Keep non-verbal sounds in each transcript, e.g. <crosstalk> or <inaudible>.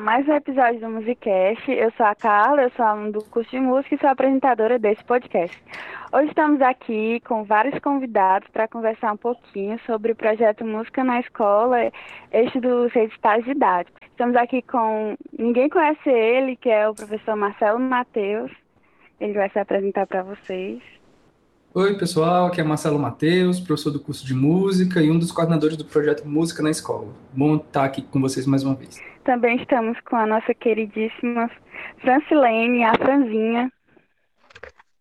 Mais um episódio do Musicast. Eu sou a Carla, eu sou aluna do curso de música e sou apresentadora desse podcast. Hoje estamos aqui com vários convidados para conversar um pouquinho sobre o projeto Música na Escola, este dos editais didáticos. Estamos aqui com ninguém conhece ele, que é o professor Marcelo Matheus. Ele vai se apresentar para vocês. Oi, pessoal, aqui é Marcelo Matheus, professor do curso de música e um dos coordenadores do projeto Música na Escola. Bom estar aqui com vocês mais uma vez. Também estamos com a nossa queridíssima Francilene, a Franzinha.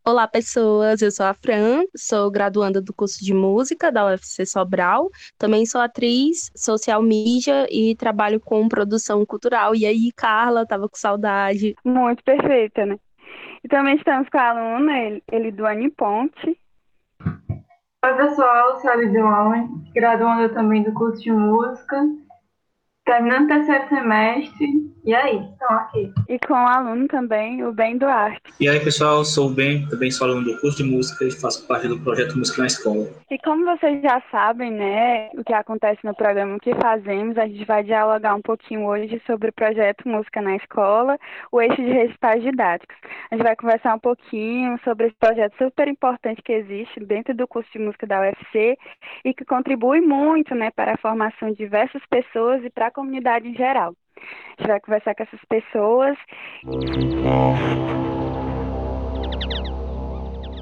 Olá, pessoas. Eu sou a Fran, sou graduanda do curso de música da UFC Sobral. Também sou atriz, social media e trabalho com produção cultural. E aí, Carla, tava com saudade. Muito perfeita, né? E também estamos com a aluna Eliduane Ponte. Oi, pessoal, sou a Lidiane, graduanda também do curso de música terminando o terceiro semestre. E aí, estão aqui. E com o aluno também, o Ben Duarte. E aí, pessoal, sou o Ben, também sou aluno do curso de música e faço parte do projeto Música na Escola. E como vocês já sabem, né, o que acontece no programa, o que fazemos, a gente vai dialogar um pouquinho hoje sobre o projeto Música na Escola, o eixo de resultados didáticos. A gente vai conversar um pouquinho sobre esse projeto super importante que existe dentro do curso de música da UFC e que contribui muito, né, para a formação de diversas pessoas e para a comunidade em geral. A gente vai conversar com essas pessoas.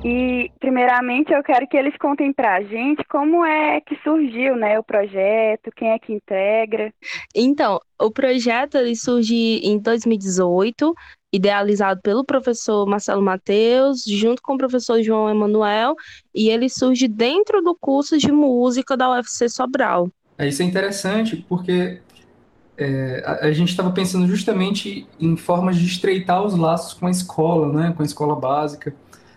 E, primeiramente, eu quero que eles contem para a gente como é que surgiu né, o projeto, quem é que integra. Então, o projeto ele surge em 2018, idealizado pelo professor Marcelo Mateus, junto com o professor João Emanuel, e ele surge dentro do curso de música da UFC Sobral. É, isso é interessante porque é, a, a, gente estava pensando justamente em formas de estreitar os laços com a escola, né, com a escola básica.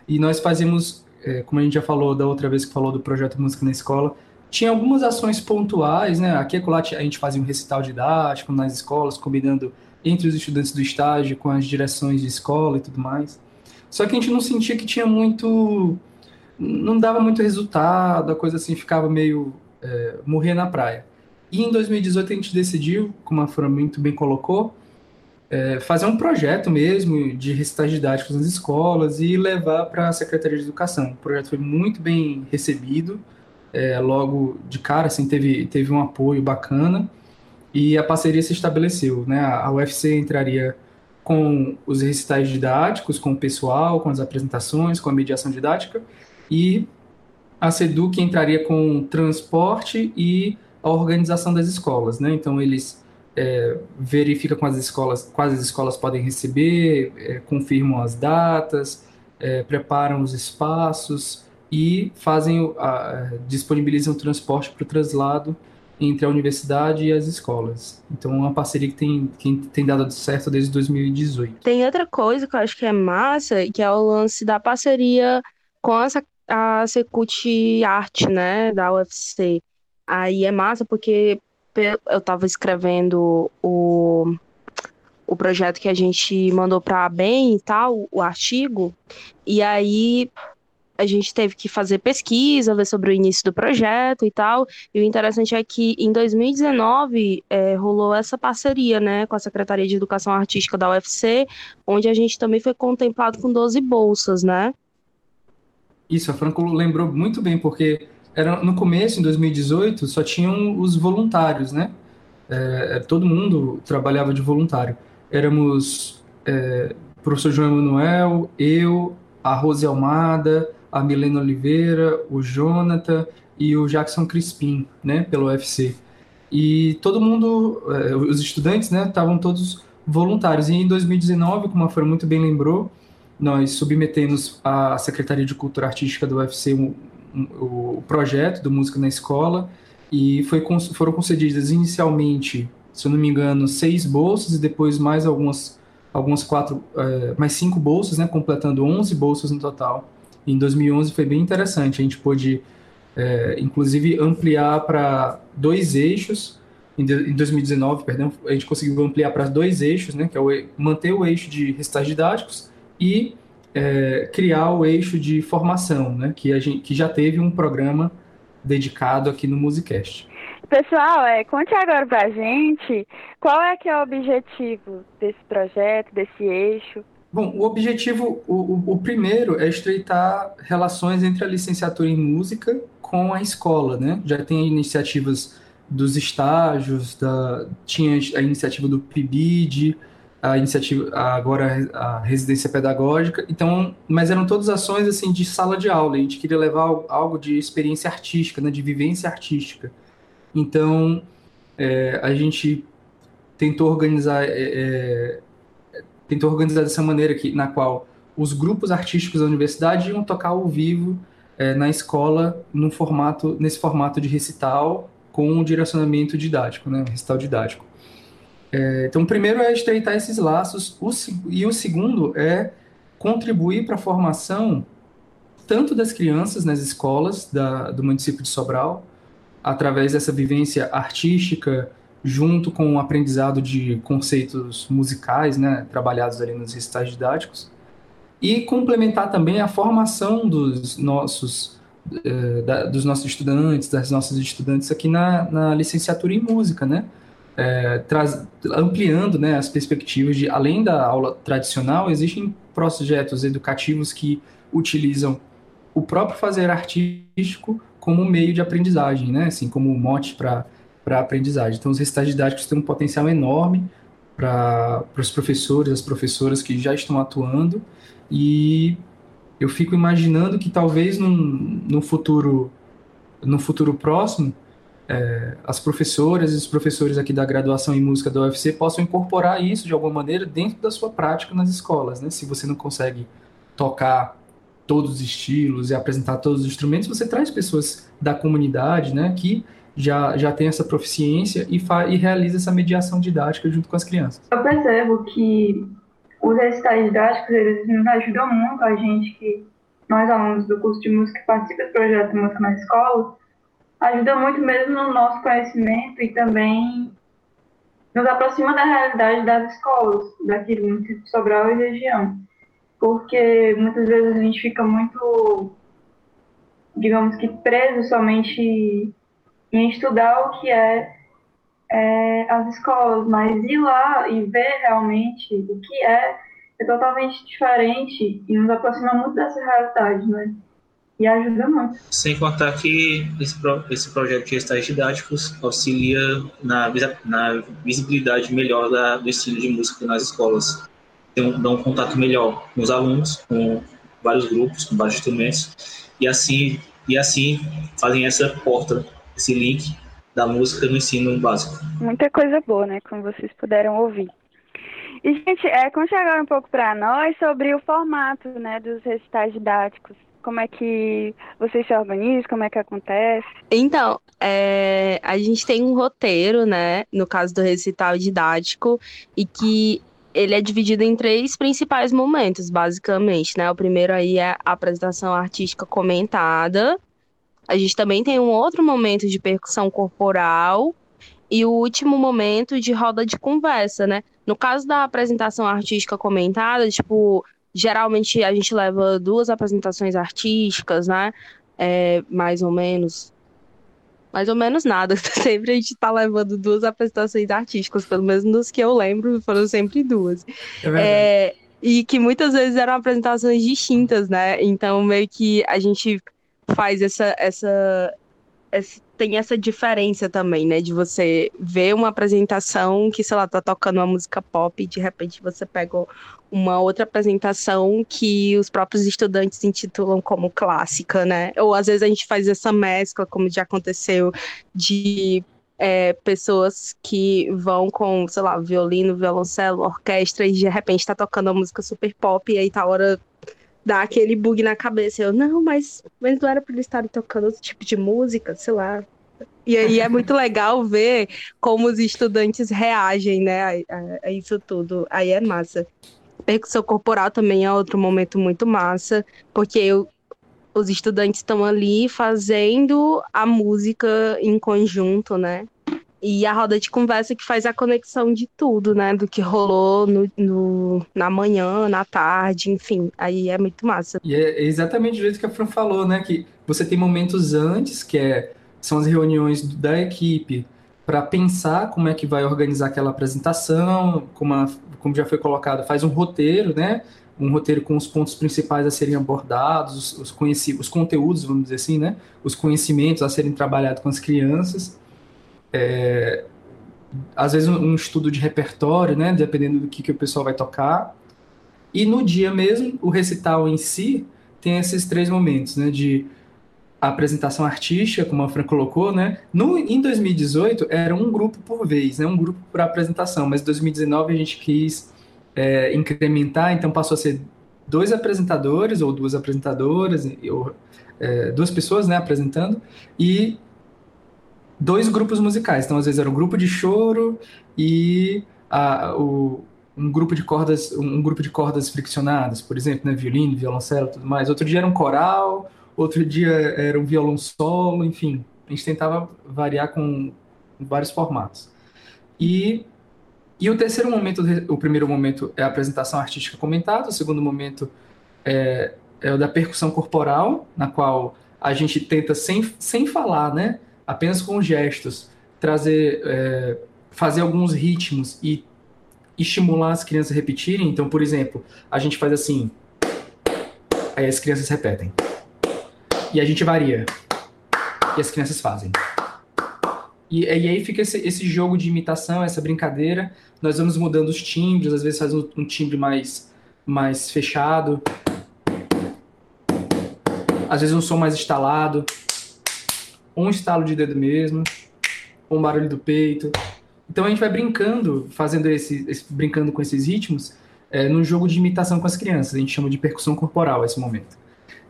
E nós fazíamos, é, como a gente já falou da outra vez que falou do projeto Música na Escola, tinha algumas ações pontuais, né? Aqui e lá a gente fazia um recital didático nas escolas, combinando entre os estudantes do estágio com as direções de escola e tudo mais. Só que a gente não sentia que tinha muito. não dava muito resultado, a coisa assim ficava meio. É, morrer na praia. E em 2018 a gente decidiu, como a Fran muito bem colocou, é, fazer um projeto mesmo de recitais didáticos nas escolas e levar para a Secretaria de Educação. O projeto foi muito bem recebido, é, logo de cara, assim, teve, teve um apoio bacana e a parceria se estabeleceu. Né? A UFC entraria com os recitais didáticos, com o pessoal, com as apresentações, com a mediação didática e a SEDUC entraria com transporte e a organização das escolas, né? Então eles é, verificam com as escolas, quais as escolas podem receber, é, confirmam as datas, é, preparam os espaços e fazem a, disponibilizam o transporte para o traslado entre a universidade e as escolas. Então, é uma parceria que tem, que tem dado certo desde 2018. Tem outra coisa que eu acho que é massa, que é o lance da parceria com a Secult Arte, né, da UFC. Aí é massa porque eu estava escrevendo o, o projeto que a gente mandou para a BEM e tal, o artigo, e aí a gente teve que fazer pesquisa, ver sobre o início do projeto e tal. E o interessante é que em 2019 é, rolou essa parceria né, com a Secretaria de Educação Artística da UFC, onde a gente também foi contemplado com 12 bolsas, né? Isso, a Franco lembrou muito bem, porque era no começo, em 2018, só tinham os voluntários, né? É, é, todo mundo trabalhava de voluntário. Éramos é, o professor João Emanuel, eu, a Rose Almada, a Milena Oliveira, o Jonathan e o Jackson Crispim, né, pelo UFC. E todo mundo, é, os estudantes, né, estavam todos voluntários. E em 2019, como a Fran muito bem lembrou, nós submetemos à Secretaria de Cultura Artística do UFC um, o projeto do Música na Escola e foi, foram concedidas inicialmente, se eu não me engano, seis bolsas e depois mais algumas, algumas quatro, é, mais cinco bolsas, né, completando 11 bolsas no total. E em 2011 foi bem interessante, a gente pôde, é, inclusive, ampliar para dois eixos, em, em 2019, perdão, a gente conseguiu ampliar para dois eixos, né, que é o, manter o eixo de recitais didáticos e é, criar o eixo de formação, né, que, a gente, que já teve um programa dedicado aqui no Musicast. Pessoal, é, conte agora pra gente qual é que é o objetivo desse projeto, desse eixo. Bom, o objetivo, o, o, primeiro é estreitar relações entre a licenciatura em música com a escola, né? Já tem iniciativas dos estágios, da, tinha a iniciativa do PIBID, a iniciativa agora a residência pedagógica, então, mas eram todas ações assim de sala de aula. A gente queria levar algo de experiência artística, né, de vivência artística. Então, é, a gente tentou organizar é, é tentou organizar dessa maneira que, na qual os grupos artísticos da universidade iam tocar ao vivo é, na escola no formato, nesse formato de recital com um direcionamento didático, né, recital didático. É, então, o primeiro é estreitar esses laços, o, e o segundo é contribuir para a formação tanto das crianças nas escolas da, do município de Sobral, através dessa vivência artística, junto com o aprendizado de conceitos musicais, né, trabalhados ali nos recitais didáticos, e complementar também a formação dos nossos eh, da, dos nossos estudantes, das nossas estudantes aqui na, na licenciatura em música, né, é, traz, ampliando né, as perspectivas de, além da aula tradicional, existem projetos educativos que utilizam o próprio fazer artístico como meio de aprendizagem, né, assim, como mote para a aprendizagem. Então, os recitais didáticos têm um potencial enorme para os professores, as professoras que já estão atuando, e eu fico imaginando que talvez num, no futuro no futuro próximo é, as professoras e os professores aqui da graduação em música da UFC possam incorporar isso de alguma maneira dentro da sua prática nas escolas, né? Se você não consegue tocar todos os estilos e apresentar todos os instrumentos, você traz pessoas da comunidade, né, que já, já tem essa proficiência e, e realiza essa mediação didática junto com as crianças. Eu percebo que os recitais didáticos, eles nos ajudam muito a gente que, nós alunos do curso de música que participa do projeto Música na Escola, ajuda muito mesmo no nosso conhecimento e também nos aproxima da realidade das escolas daqui do município de Sobral e região. Porque muitas vezes a gente fica muito, digamos que, preso somente em estudar o que é, é, as escolas, mas ir lá e ver realmente o que é, é totalmente diferente e nos aproxima muito dessa realidade, né? E ajuda muito. Sem contar que esse, pro, esse projeto de estágios didáticos auxilia na, na visibilidade melhor da, do ensino de música nas escolas. Tem um, dá um contato melhor com os alunos, com vários grupos, com vários instrumentos, e assim, e assim fazem essa porta esse link da música no ensino básico. Muita coisa boa, né? Como vocês puderam ouvir. E, gente, é, conte agora um pouco para nós sobre o formato né, dos recitais didáticos. Como é que vocês se organizam, como é que acontece? Então, é, a gente tem um roteiro, né, no caso do recital didático, e que ele é dividido em três principais momentos, basicamente, né? O primeiro aí é a apresentação artística comentada, a gente também tem um outro momento de percussão corporal e o último momento de roda de conversa, né? No caso da apresentação artística comentada, tipo, geralmente a gente leva duas apresentações artísticas, né? É, mais ou menos. Mais ou menos nada. <laughs> Sempre a gente tá levando duas apresentações artísticas, pelo menos dos que eu lembro, foram sempre duas. É, é e que muitas vezes eram apresentações distintas, né? Então, meio que a gente faz essa, essa, tem essa diferença também, né? De você ver uma apresentação que, sei lá, tá tocando uma música pop e de repente você pega uma outra apresentação que os próprios estudantes intitulam como clássica, né? Ou às vezes a gente faz essa mescla, como já aconteceu, de é, pessoas que vão com, sei lá, violino, violoncelo, orquestra e de repente tá tocando uma música super pop e aí tá hora dá aquele bug na cabeça. Eu, não, mas, mas não era para eles estarem tocando outro tipo de música, sei lá. E aí é muito legal ver como os estudantes reagem, né, a, a, a isso tudo. Aí é massa. Percussão corporal também é outro momento muito massa, porque eu, os estudantes estão ali fazendo a música em conjunto, né? E a roda de conversa que faz a conexão de tudo, né? Do que rolou no, no, na manhã, na tarde, enfim. Aí é muito massa. E é exatamente do jeito que a Fran falou, né? Que você tem momentos antes, que é são as reuniões da equipe para pensar como é que vai organizar aquela apresentação, como, a, como já foi colocado, faz um roteiro, né? Um roteiro com os pontos principais a serem abordados, os, os, os conteúdos, vamos dizer assim, né? Os conhecimentos a serem trabalhados com as crianças. É, às vezes um, estudo de repertório, né? Dependendo do que, que o pessoal vai tocar. E no dia mesmo, o recital em si tem esses três momentos, né? De apresentação artística, como a Fran colocou, né? No, em 2018 era um grupo por vez, né? Um grupo para apresentação, mas em 2019 a gente quis é, incrementar, então passou a ser dois apresentadores ou duas apresentadoras, ou, é, duas pessoas, né, apresentando e dois grupos musicais. Então às vezes era um grupo de choro e a, o, um grupo de cordas, um grupo de cordas friccionadas, por exemplo, né, violino, violoncelo, tudo mais. Outro dia era um coral outro dia era um violão solo, enfim, a gente tentava variar com vários formatos. E, e o terceiro momento, o primeiro momento é a apresentação artística comentada, o segundo momento é, é o da percussão corporal, na qual a gente tenta, sem, sem falar, né, apenas com gestos, trazer, é, fazer alguns ritmos e estimular as crianças a repetirem. Então, por exemplo, a gente faz assim, aí as crianças repetem. E a gente varia. E as crianças fazem. E, e aí fica esse, esse, jogo de imitação, essa brincadeira. Nós vamos mudando os timbres, às vezes faz um, um timbre mais, mais fechado. Às vezes um som mais instalado. Um estalo de dedo mesmo. Um barulho do peito. Então a gente vai brincando, fazendo esse, esse brincando com esses ritmos, é, num jogo de imitação com as crianças. A gente chama de percussão corporal esse momento.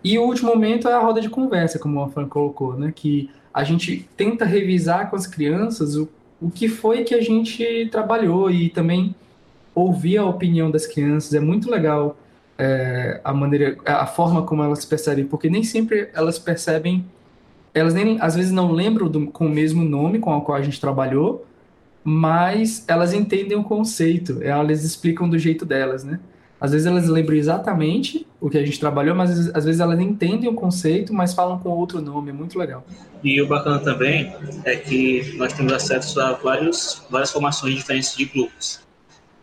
E o último momento é a roda de conversa, como o Fran colocou, né? Que a gente tenta revisar com as crianças o, o que foi que a gente trabalhou e também ouvir a opinião das crianças. É muito legal é, a maneira, a forma como elas percebem, porque nem sempre elas percebem, elas nem às vezes não lembram do, com o mesmo nome com o qual a gente trabalhou, mas elas entendem o conceito, elas explicam do jeito delas, né? Às vezes elas lembram exatamente o que a gente trabalhou, mas às vezes elas entendem o conceito, mas falam com outro nome. É muito legal. E o bacana também é que nós temos acesso a vários, várias formações diferentes de grupos.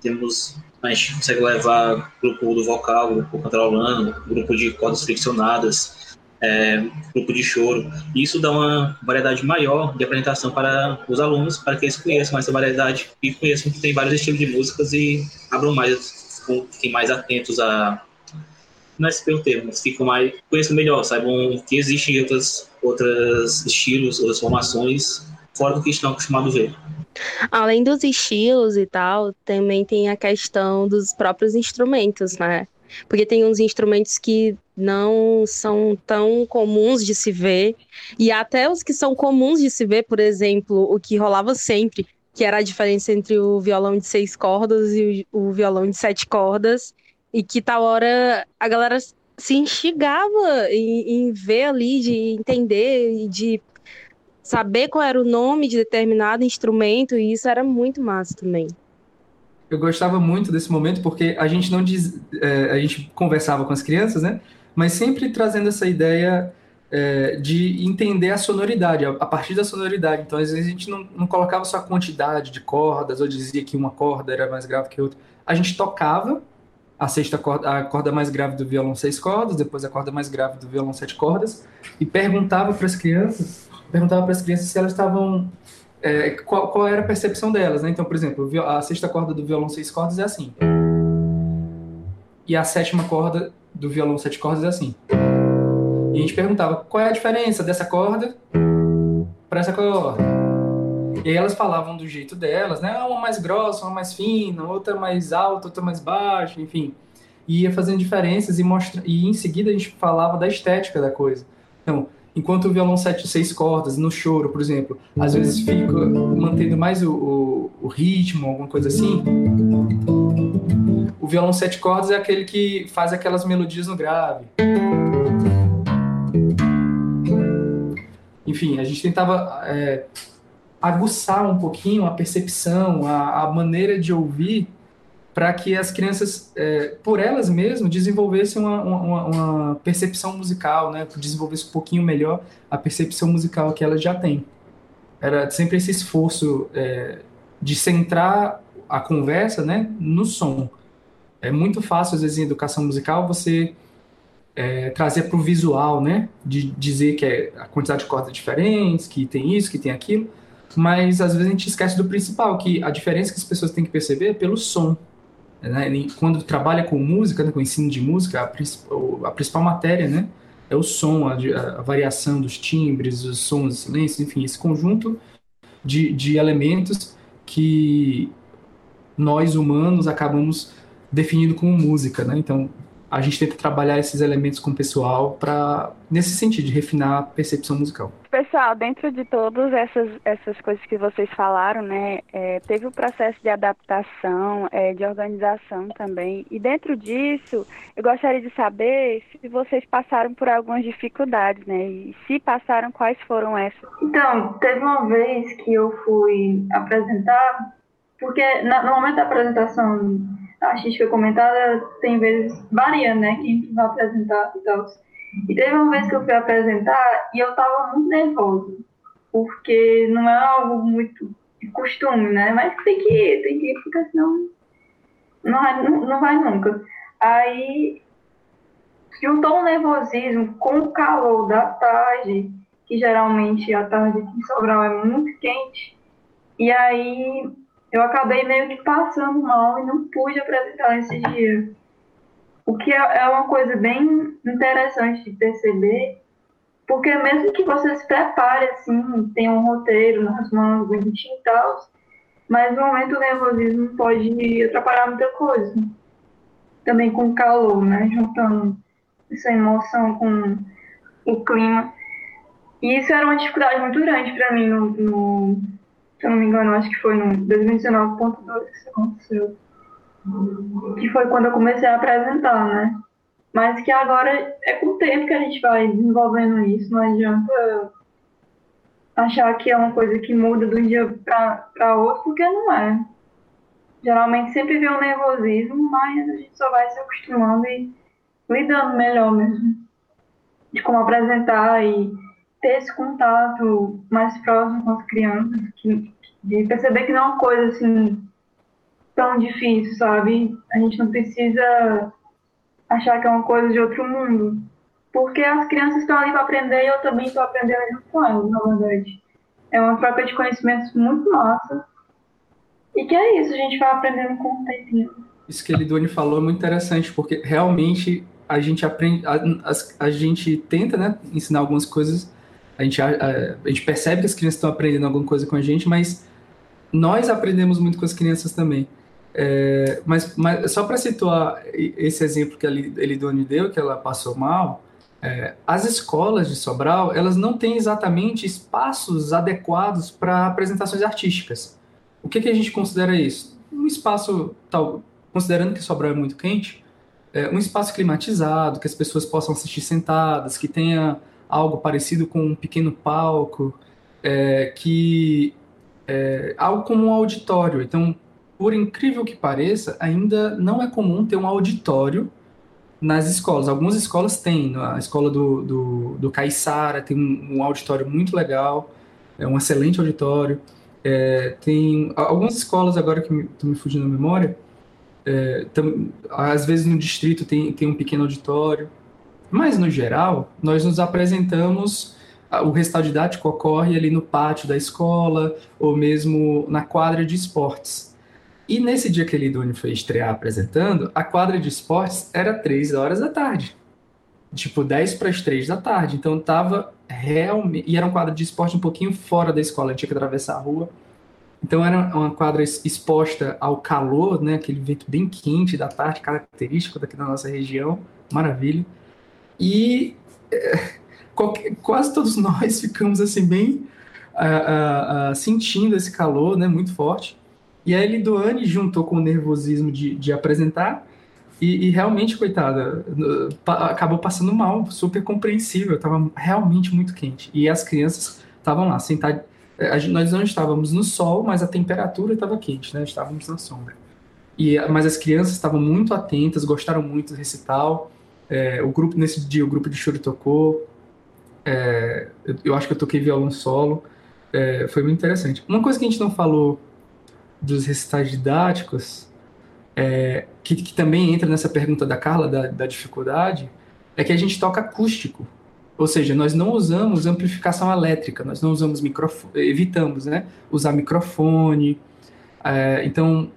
Temos, a gente consegue levar grupo do vocal, grupo cantarolando, grupo de cordas friccionadas, é, grupo de choro. Isso dá uma variedade maior de apresentação para os alunos, para que eles conheçam essa variedade e conheçam que tem vários estilos de músicas e abram mais fiquem mais atentos a. Não é esse o termo, mas ficam mais. conheçam melhor, saibam que existem outras, outros estilos, outras formações, fora do que estão acostumados a ver. Além dos estilos e tal, também tem a questão dos próprios instrumentos, né? Porque tem uns instrumentos que não são tão comuns de se ver, e até os que são comuns de se ver, por exemplo, o que rolava sempre, que era a diferença entre o violão de seis cordas e o, violão de sete cordas, e que tal hora a galera se instigava em, em ver ali, de entender e de saber qual era o nome de determinado instrumento, e isso era muito massa também. Eu gostava muito desse momento porque a gente não diz, é, a gente conversava com as crianças, né? Mas sempre trazendo essa ideia é, de entender a sonoridade, a, a, partir da sonoridade. Então, às vezes, a gente não, não colocava só a quantidade de cordas, ou dizia que uma corda era mais grave que outra. A gente tocava a sexta corda, a corda mais grave do violão seis cordas, depois a corda mais grave do violão sete cordas, e perguntava para as crianças, perguntava para as crianças se elas estavam é, qual, qual, era a percepção delas, né? Então, por exemplo, a sexta corda do violão seis cordas é assim. E a sétima corda do violão sete cordas é assim. E a gente perguntava qual é a diferença dessa corda para essa corda. E aí elas falavam do jeito delas, né? Ah, uma mais grossa, uma mais fina, outra mais alta, outra mais baixa, enfim. E ia fazendo diferenças e mostra e em seguida a gente falava da estética da coisa. Então, enquanto o violão sete seis cordas no choro, por exemplo, às vezes fica mantendo mais o, o, o ritmo, alguma coisa assim. O violão sete cordas é aquele que faz aquelas melodias no grave. enfim, a gente tentava é, aguçar um pouquinho a percepção, a, a, maneira de ouvir para que as crianças, é, por elas mesmas, desenvolvessem uma, uma, uma, percepção musical, né? Desenvolvessem um pouquinho melhor a percepção musical que elas já têm. Era sempre esse esforço é, de centrar a conversa, né, no som. É muito fácil, às vezes, em educação musical, você é, trazer para o visual, né? De dizer que é a quantidade de cordas diferentes, que tem isso, que tem aquilo. Mas às vezes a gente esquece do principal, que a diferença que as pessoas têm que perceber é pelo som. Né? Quando trabalha com música, né, com ensino de música, a, a principal matéria né, é o som, a, a, variação dos timbres, os sons, os silêncios, enfim, esse conjunto de, de elementos que nós humanos acabamos definindo como música. Né? Então, a gente tenta trabalhar esses elementos com o pessoal para nesse sentido de refinar a percepção musical. Pessoal, dentro de todas essas, essas coisas que vocês falaram, né, é, teve o processo de adaptação, é, de organização também. E dentro disso, eu gostaria de saber se vocês passaram por algumas dificuldades, né? E se passaram, quais foram essas? Então, teve uma vez que eu fui apresentar, porque na, no momento da apresentação artística comentada, tem vezes varia, né? Quem vai apresentar e tal. E teve uma vez que eu fui apresentar e eu tava muito nervosa, porque não é algo muito de costume, né? Mas tem que ir, tem que ir, porque senão não vai, não, não vai nunca. Aí juntou o nervosismo com o calor da tarde, que geralmente a tarde aqui em Sobral é muito quente, e aí eu acabei meio que passando mal e não pude apresentar esse dia. O que é, é uma coisa bem interessante de perceber, porque mesmo que você se prepare assim, tem um roteiro nas mãos, bonitinho e tal, mas no momento o nervosismo pode atrapalhar muita coisa. Também com o calor, né? Juntando essa emoção com o clima. E isso era uma dificuldade muito grande para mim no, no se eu não me engano, acho que foi no 2019.2 que isso aconteceu. Que foi quando eu comecei a apresentar, né? Mas que agora é com o tempo que a gente vai desenvolvendo isso, não adianta achar que é uma coisa que muda de um dia para outro, porque não é. Geralmente sempre vem um nervosismo, mas a gente só vai se acostumando e lidando melhor mesmo. De como apresentar e ter esse contato mais próximo com as crianças, que, de perceber que não é uma coisa assim tão difícil, sabe? A gente não precisa achar que é uma coisa de outro mundo. Porque as crianças estão ali para aprender e eu também estou aprendendo junto com elas, na verdade. É uma troca de conhecimentos muito massa. E que é isso, a gente vai aprendendo com o tempinho. Isso que a Lidone falou é muito interessante, porque realmente a gente aprende, a, a, a gente tenta né, ensinar algumas coisas a gente, a, a, gente percebe que as crianças estão aprendendo alguma coisa com a gente, mas nós aprendemos muito com as crianças também. É, mas, mas, só para situar esse exemplo que a Elidone deu, que ela passou mal, é, as escolas de Sobral, elas não têm exatamente espaços adequados para apresentações artísticas. O que, que, a gente considera isso? Um espaço, tal, considerando que Sobral é muito quente, é, um espaço climatizado, que as pessoas possam assistir sentadas, que tenha algo parecido com um pequeno palco, é, que é algo como um auditório. Então, por incrível que pareça, ainda não é comum ter um auditório nas escolas. Algumas escolas têm, a escola do, do, do tem um, um auditório muito legal, é um excelente auditório. É, tem algumas escolas agora que estão me fugindo da memória, é, tam, às vezes no distrito tem, tem um pequeno auditório. Mas, no geral, nós nos apresentamos, o recital didático ocorre ali no pátio da escola ou mesmo na quadra de esportes. E nesse dia que a Lidone foi estrear apresentando, a quadra de esportes era 3 horas da tarde. Tipo, 10 para as 3 da tarde. Então tava realmente. E era uma quadra de esporte um pouquinho fora da escola, tinha que atravessar a rua. Então era uma quadra exposta ao calor, né? Aquele vento bem quente da tarde, característico daqui da nossa região. Maravilha. E é, qualquer, quase todos <laughs> nós ficamos assim bem uh, uh, sentindo esse calor, né, muito forte. E a Elidoane juntou com o nervosismo de, de apresentar e, e, realmente, coitada, acabou passando mal, super compreensível, estava realmente muito quente. E as crianças estavam lá, sentadas. Nós não estávamos no sol, mas a temperatura estava quente, né? Estávamos na sombra. e mas as crianças estavam muito atentas, gostaram muito do recital. É, o grupo nesse dia o grupo de choro tocou. É, eu, acho que eu toquei violão solo. É, foi muito interessante. Uma coisa que a gente não falou dos recitais didáticos, é, que, que, também entra nessa pergunta da Carla da, da dificuldade, é que a gente toca acústico. Ou seja, nós não usamos amplificação elétrica, nós não usamos microfone, evitamos, né, usar microfone. É, então,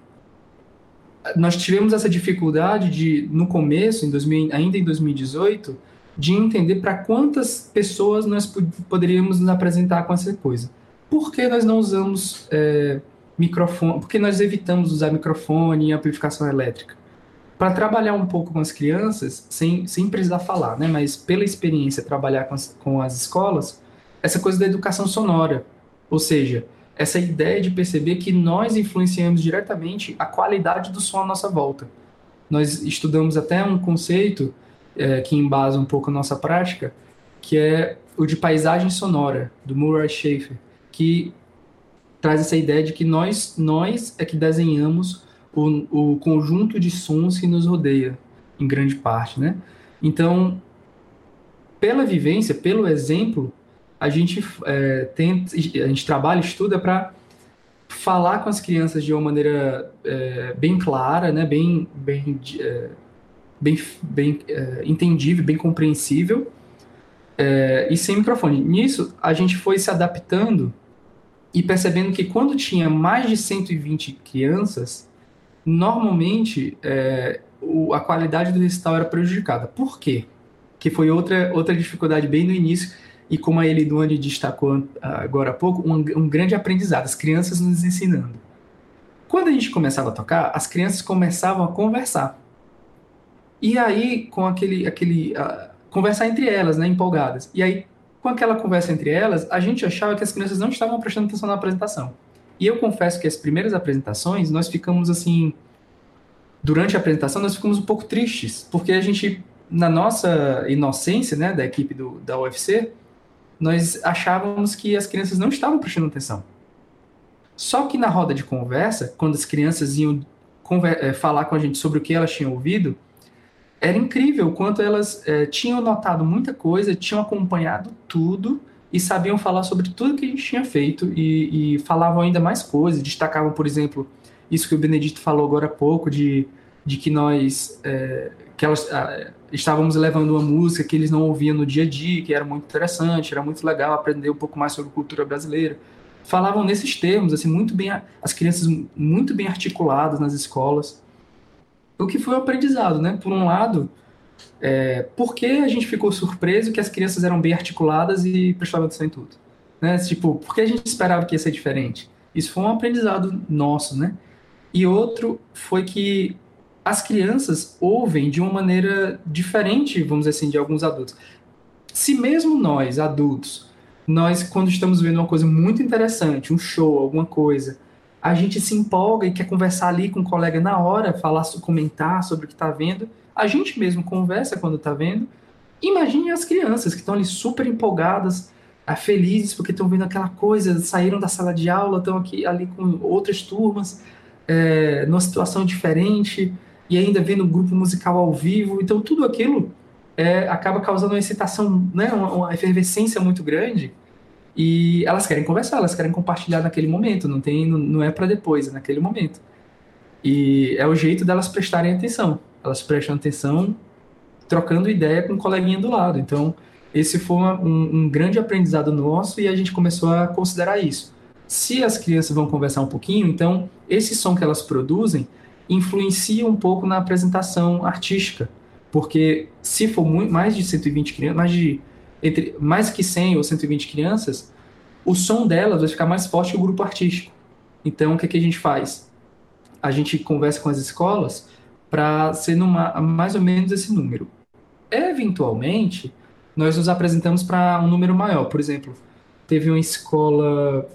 nós tivemos essa dificuldade de, no começo, em 2000, ainda em 2018, de entender para quantas pessoas nós poderíamos nos apresentar com essa coisa. Por que nós não usamos é, microfone? Por que nós evitamos usar microfone e amplificação elétrica? para trabalhar um pouco com as crianças, sem, sem precisar falar, né? Mas pela experiência trabalhar com as, com as escolas, essa coisa da educação sonora, ou seja, essa ideia de perceber que nós influenciamos diretamente a qualidade do som à nossa volta. Nós estudamos até um conceito é, que embasa um pouco a nossa prática, que é o de paisagem sonora, do Murray Schafer, que traz essa ideia de que nós, nós é que desenhamos o, o conjunto de sons que nos rodeia, em grande parte, né? Então, pela vivência, pelo exemplo, a gente é, tenta, a gente trabalha, estuda para falar com as crianças de uma maneira é, bem clara, né? Bem, bem, é, bem, bem é, entendível, bem compreensível é, e sem microfone. Nisso, a gente foi se adaptando e percebendo que quando tinha mais de 120 crianças, normalmente é, o, a qualidade do recital era prejudicada. Por quê? Que foi outra, outra dificuldade bem no início, e como a Eliduane destacou agora há pouco, um, um grande aprendizado, as crianças nos ensinando. Quando a gente começava a tocar, as crianças começavam a conversar. E aí, com aquele. aquele uh, conversar entre elas, né, empolgadas. E aí, com aquela conversa entre elas, a gente achava que as crianças não estavam prestando atenção na apresentação. E eu confesso que as primeiras apresentações, nós ficamos assim. Durante a apresentação, nós ficamos um pouco tristes, porque a gente, na nossa inocência, né, da equipe do, da UFC, nós achávamos que as crianças não estavam prestando atenção. Só que na roda de conversa, quando as crianças iam é, falar com a gente sobre o que elas tinham ouvido, era incrível o quanto elas é, tinham notado muita coisa, tinham acompanhado tudo e sabiam falar sobre tudo que a gente tinha feito e, e falavam ainda mais coisas, destacavam, por exemplo, isso que o Benedito falou agora há pouco, de, de que nós é, que elas ah, estávamos levando uma música que eles não ouviam no dia a dia, que era muito interessante, era muito legal aprender um pouco mais sobre cultura brasileira. Falavam nesses termos, assim, muito bem, as crianças muito bem articuladas nas escolas. O que foi um aprendizado, né? Por um lado, é, por que a gente ficou surpreso que as crianças eram bem articuladas e prestavam atenção em tudo? Né? Tipo, por que a gente esperava que ia ser diferente? Isso foi um aprendizado nosso, né? E outro foi que as crianças ouvem de uma maneira diferente, vamos dizer assim, de alguns adultos. Se mesmo nós, adultos, nós, quando estamos vendo uma coisa muito interessante, um show, alguma coisa, a gente se empolga e quer conversar ali com o colega na hora, falar, comentar sobre o que está vendo, a gente mesmo conversa quando está vendo. Imagine as crianças que estão ali super empolgadas, ah, felizes porque estão vendo aquela coisa, saíram da sala de aula, estão aqui ali com outras turmas, é, numa situação diferente e ainda vendo um grupo musical ao vivo. Então tudo aquilo é, acaba causando uma excitação, né, uma, uma efervescência muito grande. E elas querem conversar, elas querem compartilhar naquele momento, não tem, não, é para depois, é naquele momento. E é o jeito delas prestarem atenção elas prestam atenção trocando ideia com o coleguinha do lado. Então, esse foi um, um, grande aprendizado nosso e a gente começou a considerar isso. Se as crianças vão conversar um pouquinho, então esse som que elas produzem influencia um pouco na apresentação artística, porque se for muito, mais de 120 crianças, mais de entre mais que 100 ou 120 crianças, o som delas vai ficar mais forte que o grupo artístico. Então, o que, que a gente faz? A gente conversa com as escolas para ser numa, mais ou menos esse número. Eventualmente, nós nos apresentamos para um número maior. Por exemplo, teve uma escola.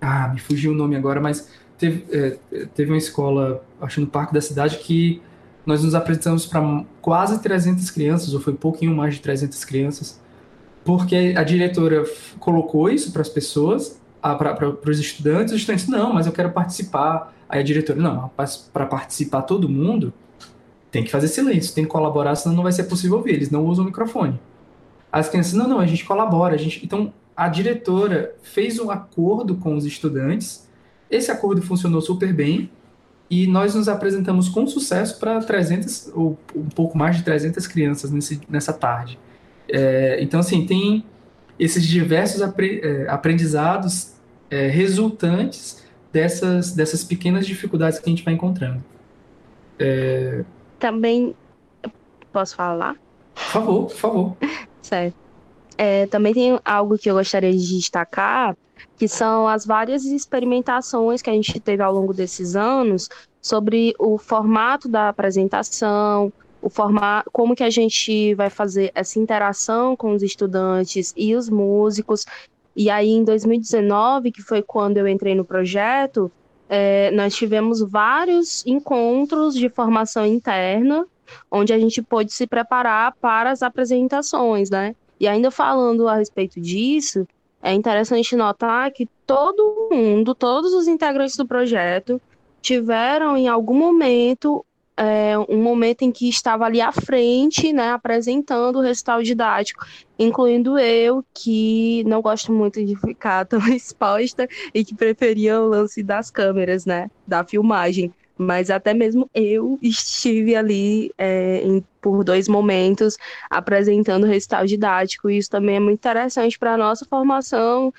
Ah, me fugiu o nome agora, mas teve, é, teve uma escola, acho no Parque da Cidade, que nós nos apresentamos para quase 300 crianças, ou foi um pouquinho mais de 300 crianças, porque a diretora colocou isso para as pessoas para os estudantes, os estudantes, não, mas eu quero participar. Aí a diretora, não, para participar todo mundo, tem que fazer silêncio, tem que colaborar, senão não vai ser possível ouvir, eles não usam o microfone. As crianças, não, não, a gente colabora, a gente... Então, a diretora fez um acordo com os estudantes, esse acordo funcionou super bem, e nós nos apresentamos com sucesso para 300, ou um pouco mais de 300 crianças nesse, nessa tarde. É, então, assim, tem esses diversos é, aprendizados é, resultantes dessas, dessas pequenas dificuldades que a gente vai encontrando. É... Também posso falar? Por favor, por favor. <laughs> certo. É, também tem algo que eu gostaria de destacar, que são as várias experimentações que a gente teve ao longo desses anos sobre o formato da apresentação, o formato, como que a gente vai fazer essa interação com os estudantes e os músicos. E aí, em 2019, que foi quando eu entrei no projeto, é, nós tivemos vários encontros de formação interna, onde a gente pôde se preparar para as apresentações, né? E ainda falando a respeito disso, é interessante notar que todo mundo, todos os integrantes do projeto, tiveram em algum momento é, um momento em que estava ali à frente, né, apresentando o recital didático, incluindo eu, que não gosto muito de ficar <laughs> tão exposta e que preferia o lance das câmeras, né, da filmagem. Mas até mesmo eu estive ali é, em, por dois momentos apresentando o recital didático, e isso também é muito interessante para a nossa formação,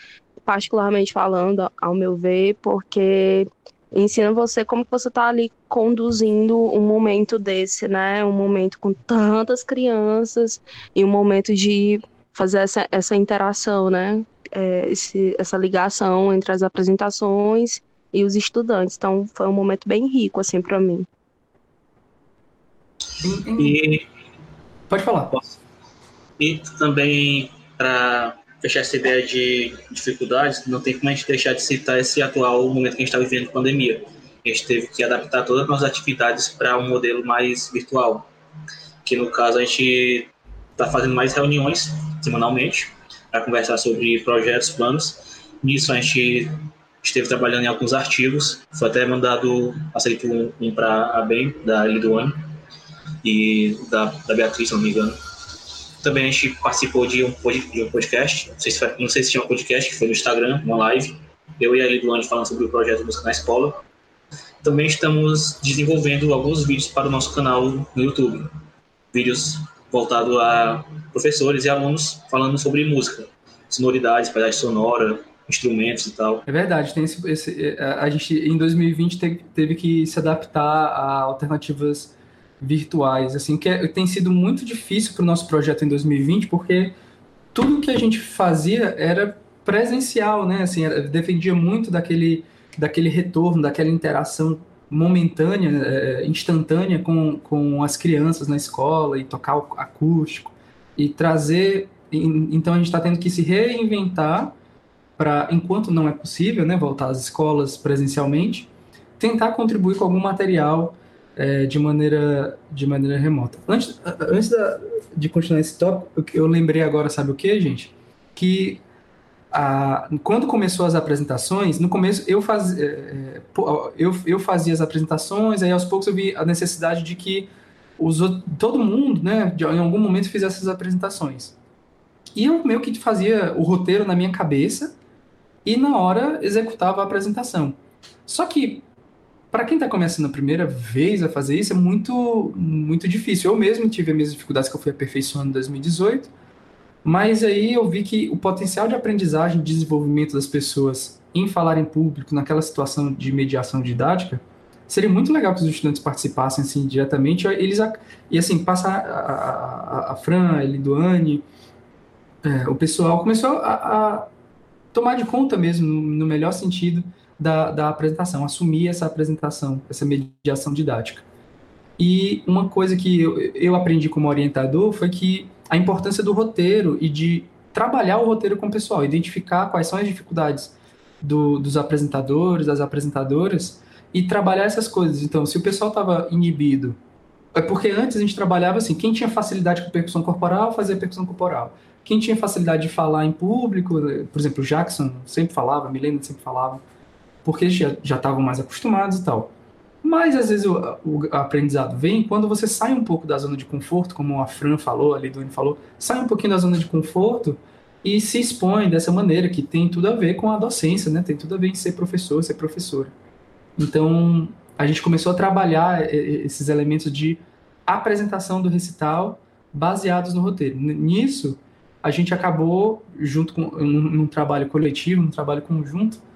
particularmente falando, ao meu ver, porque ensina você como que você está ali conduzindo um momento desse, né? Um momento com tantas crianças e um momento de fazer essa, essa interação, né? É, esse, essa ligação entre as apresentações e os estudantes. Então, foi um momento bem rico, assim, para mim. E... Pode falar. E também, para fechar essa ideia de dificuldades, não tem como a gente deixar de citar esse atual momento que a gente está vivendo de pandemia. A gente teve que adaptar todas as nossas atividades para um modelo mais virtual, que no caso a gente está fazendo mais reuniões semanalmente para conversar sobre projetos, planos. Nisso a gente esteve trabalhando em alguns artigos, foi até mandado, aceito um, um para a BEM, da Liduane, e da, da Beatriz, se não me engano também a gente participou de um, podcast, não sei, se não sei se tinha um podcast, que foi no Instagram, uma live, eu e a Liduane falando sobre o projeto Música na Escola. Também estamos desenvolvendo alguns vídeos para o nosso canal no YouTube. Vídeos voltados a professores e alunos falando sobre música, sonoridades, paisagem sonora, instrumentos e tal. É verdade, tem esse, esse, a gente em 2020 teve, teve que se adaptar a alternativas virtuais, assim, que é, tem sido muito difícil para o nosso projeto em 2020, porque tudo que a gente fazia era presencial, né? Assim, era, defendia muito daquele, daquele retorno, daquela interação momentânea, é, instantânea com, com as crianças na escola e tocar o acústico e trazer. Então a gente está tendo que se reinventar para, enquanto não é possível, né, voltar às escolas presencialmente, tentar contribuir com algum material é, de, maneira, de maneira remota. Antes, antes da, de continuar esse tópico, eu lembrei agora, sabe o que, gente? Que a, quando começou as apresentações, no começo eu, faz, é, eu, eu fazia as apresentações, aí aos poucos eu vi a necessidade de que os, todo mundo, né, de, em algum momento fizesse essas apresentações. E eu meio que fazia o roteiro na minha cabeça e na hora executava a apresentação. Só que para quem está começando a primeira vez a fazer isso, é muito, muito difícil. Eu mesmo tive as minhas dificuldades que eu fui aperfeiçoando em 2018, mas aí eu vi que o potencial de aprendizagem e desenvolvimento das pessoas em falar em público, naquela situação de mediação didática, seria muito legal que os estudantes participassem assim diretamente. Eles e assim passa a, a, a Fran, a Eliduane, é, o pessoal começou a, a, tomar de conta mesmo no melhor sentido da, da apresentação, assumir essa apresentação, essa mediação didática. E uma coisa que eu, eu aprendi como orientador foi que a importância do roteiro e de trabalhar o roteiro com o pessoal, identificar quais são as dificuldades do, dos apresentadores, das apresentadoras e trabalhar essas coisas. Então, se o pessoal estava inibido, é porque antes a gente trabalhava assim, quem tinha facilidade com percussão corporal, fazia percussão corporal. quem tinha facilidade de falar em público, por exemplo, o Jackson sempre falava, Milena sempre falava, porque já estavam mais acostumados e tal. Mas às vezes o, o, aprendizado vem quando você sai um pouco da zona de conforto, como a Fran falou, a Liduane falou, sai um pouquinho da zona de conforto e se expõe dessa maneira, que tem tudo a ver com a docência, né? Tem tudo a ver em ser professor, ser professora. Então, a gente começou a trabalhar esses elementos de apresentação do recital baseados no roteiro. Nisso, a gente acabou, junto com num, num trabalho coletivo, num trabalho conjunto,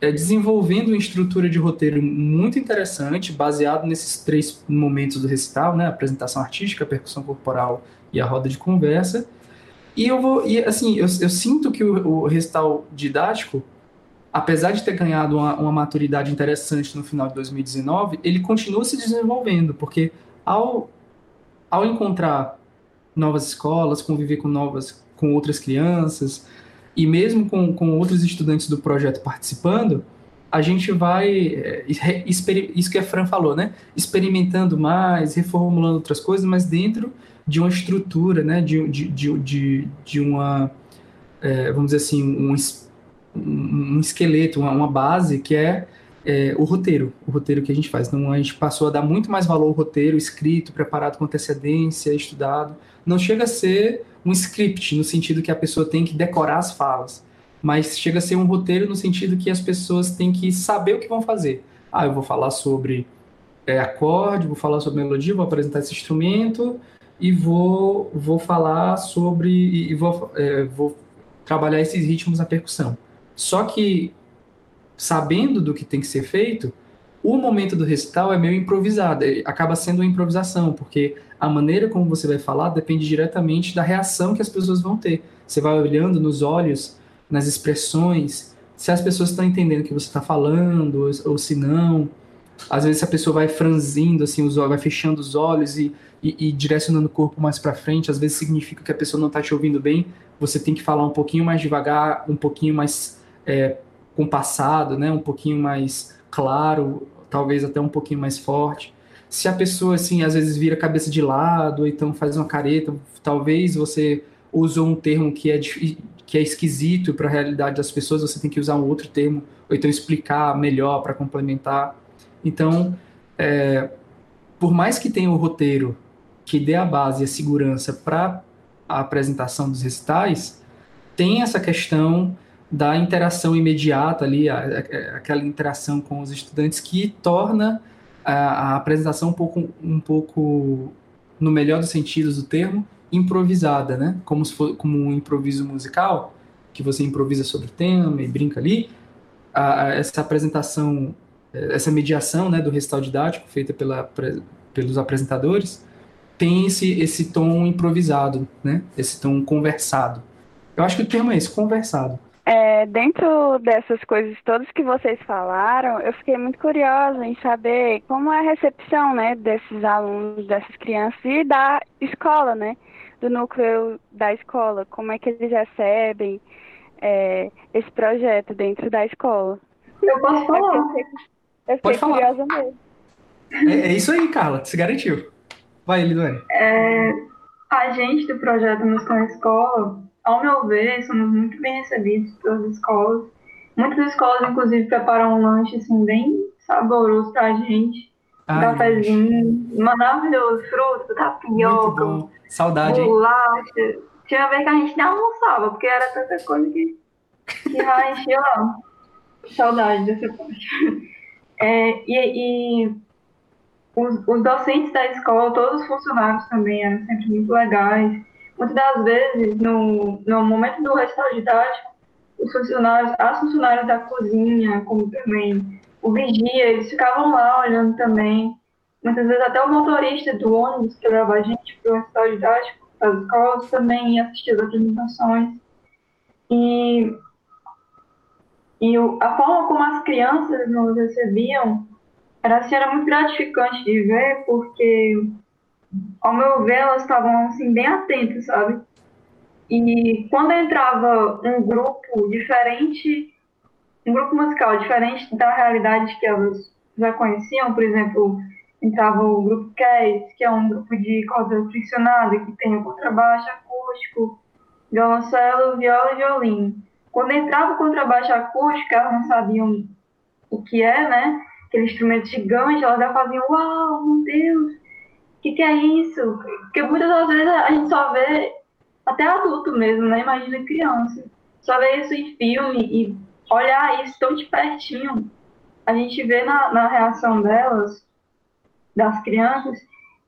é, desenvolvendo uma estrutura de roteiro muito interessante, baseado nesses três momentos do recital, né? A apresentação artística, a percussão corporal e a roda de conversa. E eu vou, e assim, eu, eu sinto que o, o recital didático, apesar de ter ganhado uma, uma, maturidade interessante no final de 2019, ele continua se desenvolvendo, porque ao, ao encontrar novas escolas, conviver com novas, com outras crianças, e mesmo com, com outros estudantes do projeto participando, a gente vai, é, isso que a Fran falou, né? Experimentando mais, reformulando outras coisas, mas dentro de uma estrutura, né? De, de, de, de, de uma, é, vamos dizer assim, um, um esqueleto, uma, uma base que é, é, o roteiro, o roteiro que a gente faz. Então a gente passou a dar muito mais valor ao roteiro escrito, preparado com antecedência, estudado. Não chega a ser um script, no sentido que a pessoa tem que decorar as falas, mas chega a ser um roteiro no sentido que as pessoas têm que saber o que vão fazer. Ah, eu vou falar sobre é, acorde, vou falar sobre melodia, vou apresentar esse instrumento e vou, vou falar sobre. e vou, é, vou trabalhar esses ritmos na percussão. Só que, sabendo do que tem que ser feito, o momento do recital é meio improvisado, acaba sendo uma improvisação, porque a maneira como você vai falar depende diretamente da reação que as pessoas vão ter. Você vai olhando nos olhos, nas expressões, se as pessoas estão entendendo o que você está falando, ou, se não. Às vezes a pessoa vai franzindo, assim, os olhos, vai fechando os olhos e, e, e direcionando o corpo mais para frente. Às vezes significa que a pessoa não está te ouvindo bem. Você tem que falar um pouquinho mais devagar, um pouquinho mais é, compassado, né? Um pouquinho mais claro, talvez até um pouquinho mais forte. Se a pessoa, assim, às vezes vira a cabeça de lado, ou então faz uma careta, talvez você usou um termo que é, que é esquisito para a realidade das pessoas, você tem que usar um outro termo, ou então explicar melhor para complementar. Então, é, por mais que tenha o roteiro que dê a base e a segurança para a apresentação dos recitais, tem essa questão da interação imediata ali, a, a, aquela interação com os estudantes que torna a, a, apresentação um pouco, um pouco, no melhor dos sentidos do termo, improvisada, né? Como se for como um improviso musical, que você improvisa sobre o tema e brinca ali. essa apresentação, essa mediação né, do recital didático feita pela, pelos apresentadores tem esse, esse tom improvisado, né? Esse tom conversado. Eu acho que o termo é esse, conversado. É, dentro dessas coisas todas que vocês falaram, eu fiquei muito curiosa em saber como é a recepção, né, desses alunos, dessas crianças e da escola, né, do núcleo da escola, como é que eles recebem é, esse projeto dentro da escola. Eu posso falar. Eu fiquei, eu fiquei curiosa mesmo. É, é, isso aí, Carla, se garantiu. Vai, Liduane. É, a gente do projeto Música na Escola ao meu ver, somos muito bem recebidos pelas escolas. Muitas escolas, inclusive, preparam um lanche assim, bem saboroso pra gente. Um cafezinho maravilhoso, fruta, tapioca, Saudade, bolacha. Tinha vez que a gente nem almoçava, porque era tanta coisa que, que já enchia lá. Saudade dessa parte. <laughs> É, e, e os, os docentes da escola, todos os funcionários também eram sempre muito legais Muitas das vezes, no, no momento do restaurante didático, os funcionários, as funcionárias da cozinha, como também o vigia, eles ficavam lá olhando também. Muitas vezes até o motorista do ônibus que leva a gente para o restaurante didático, para as escolas, também assistia as apresentações. E, e a forma como as crianças nos recebiam era, assim, era muito gratificante de ver, porque ao meu ver, elas estavam assim, bem atentas, sabe? E quando entrava um grupo diferente, um grupo musical diferente da realidade que elas já conheciam, por exemplo, entrava o grupo Cats, que é um grupo de corda friccionada, que tem o contrabaixo acústico, violoncelo, viola e violino. Quando entrava o contrabaixo acústico, elas não sabiam o que é, né? Aquele instrumento gigante, elas já faziam, uau, meu Deus, que, que é isso? Porque muitas das vezes a gente só vê, até adulto mesmo, né? Imagina criança. Só vê isso em filme e olhar isso tão de pertinho. A gente vê na, na reação delas, das crianças,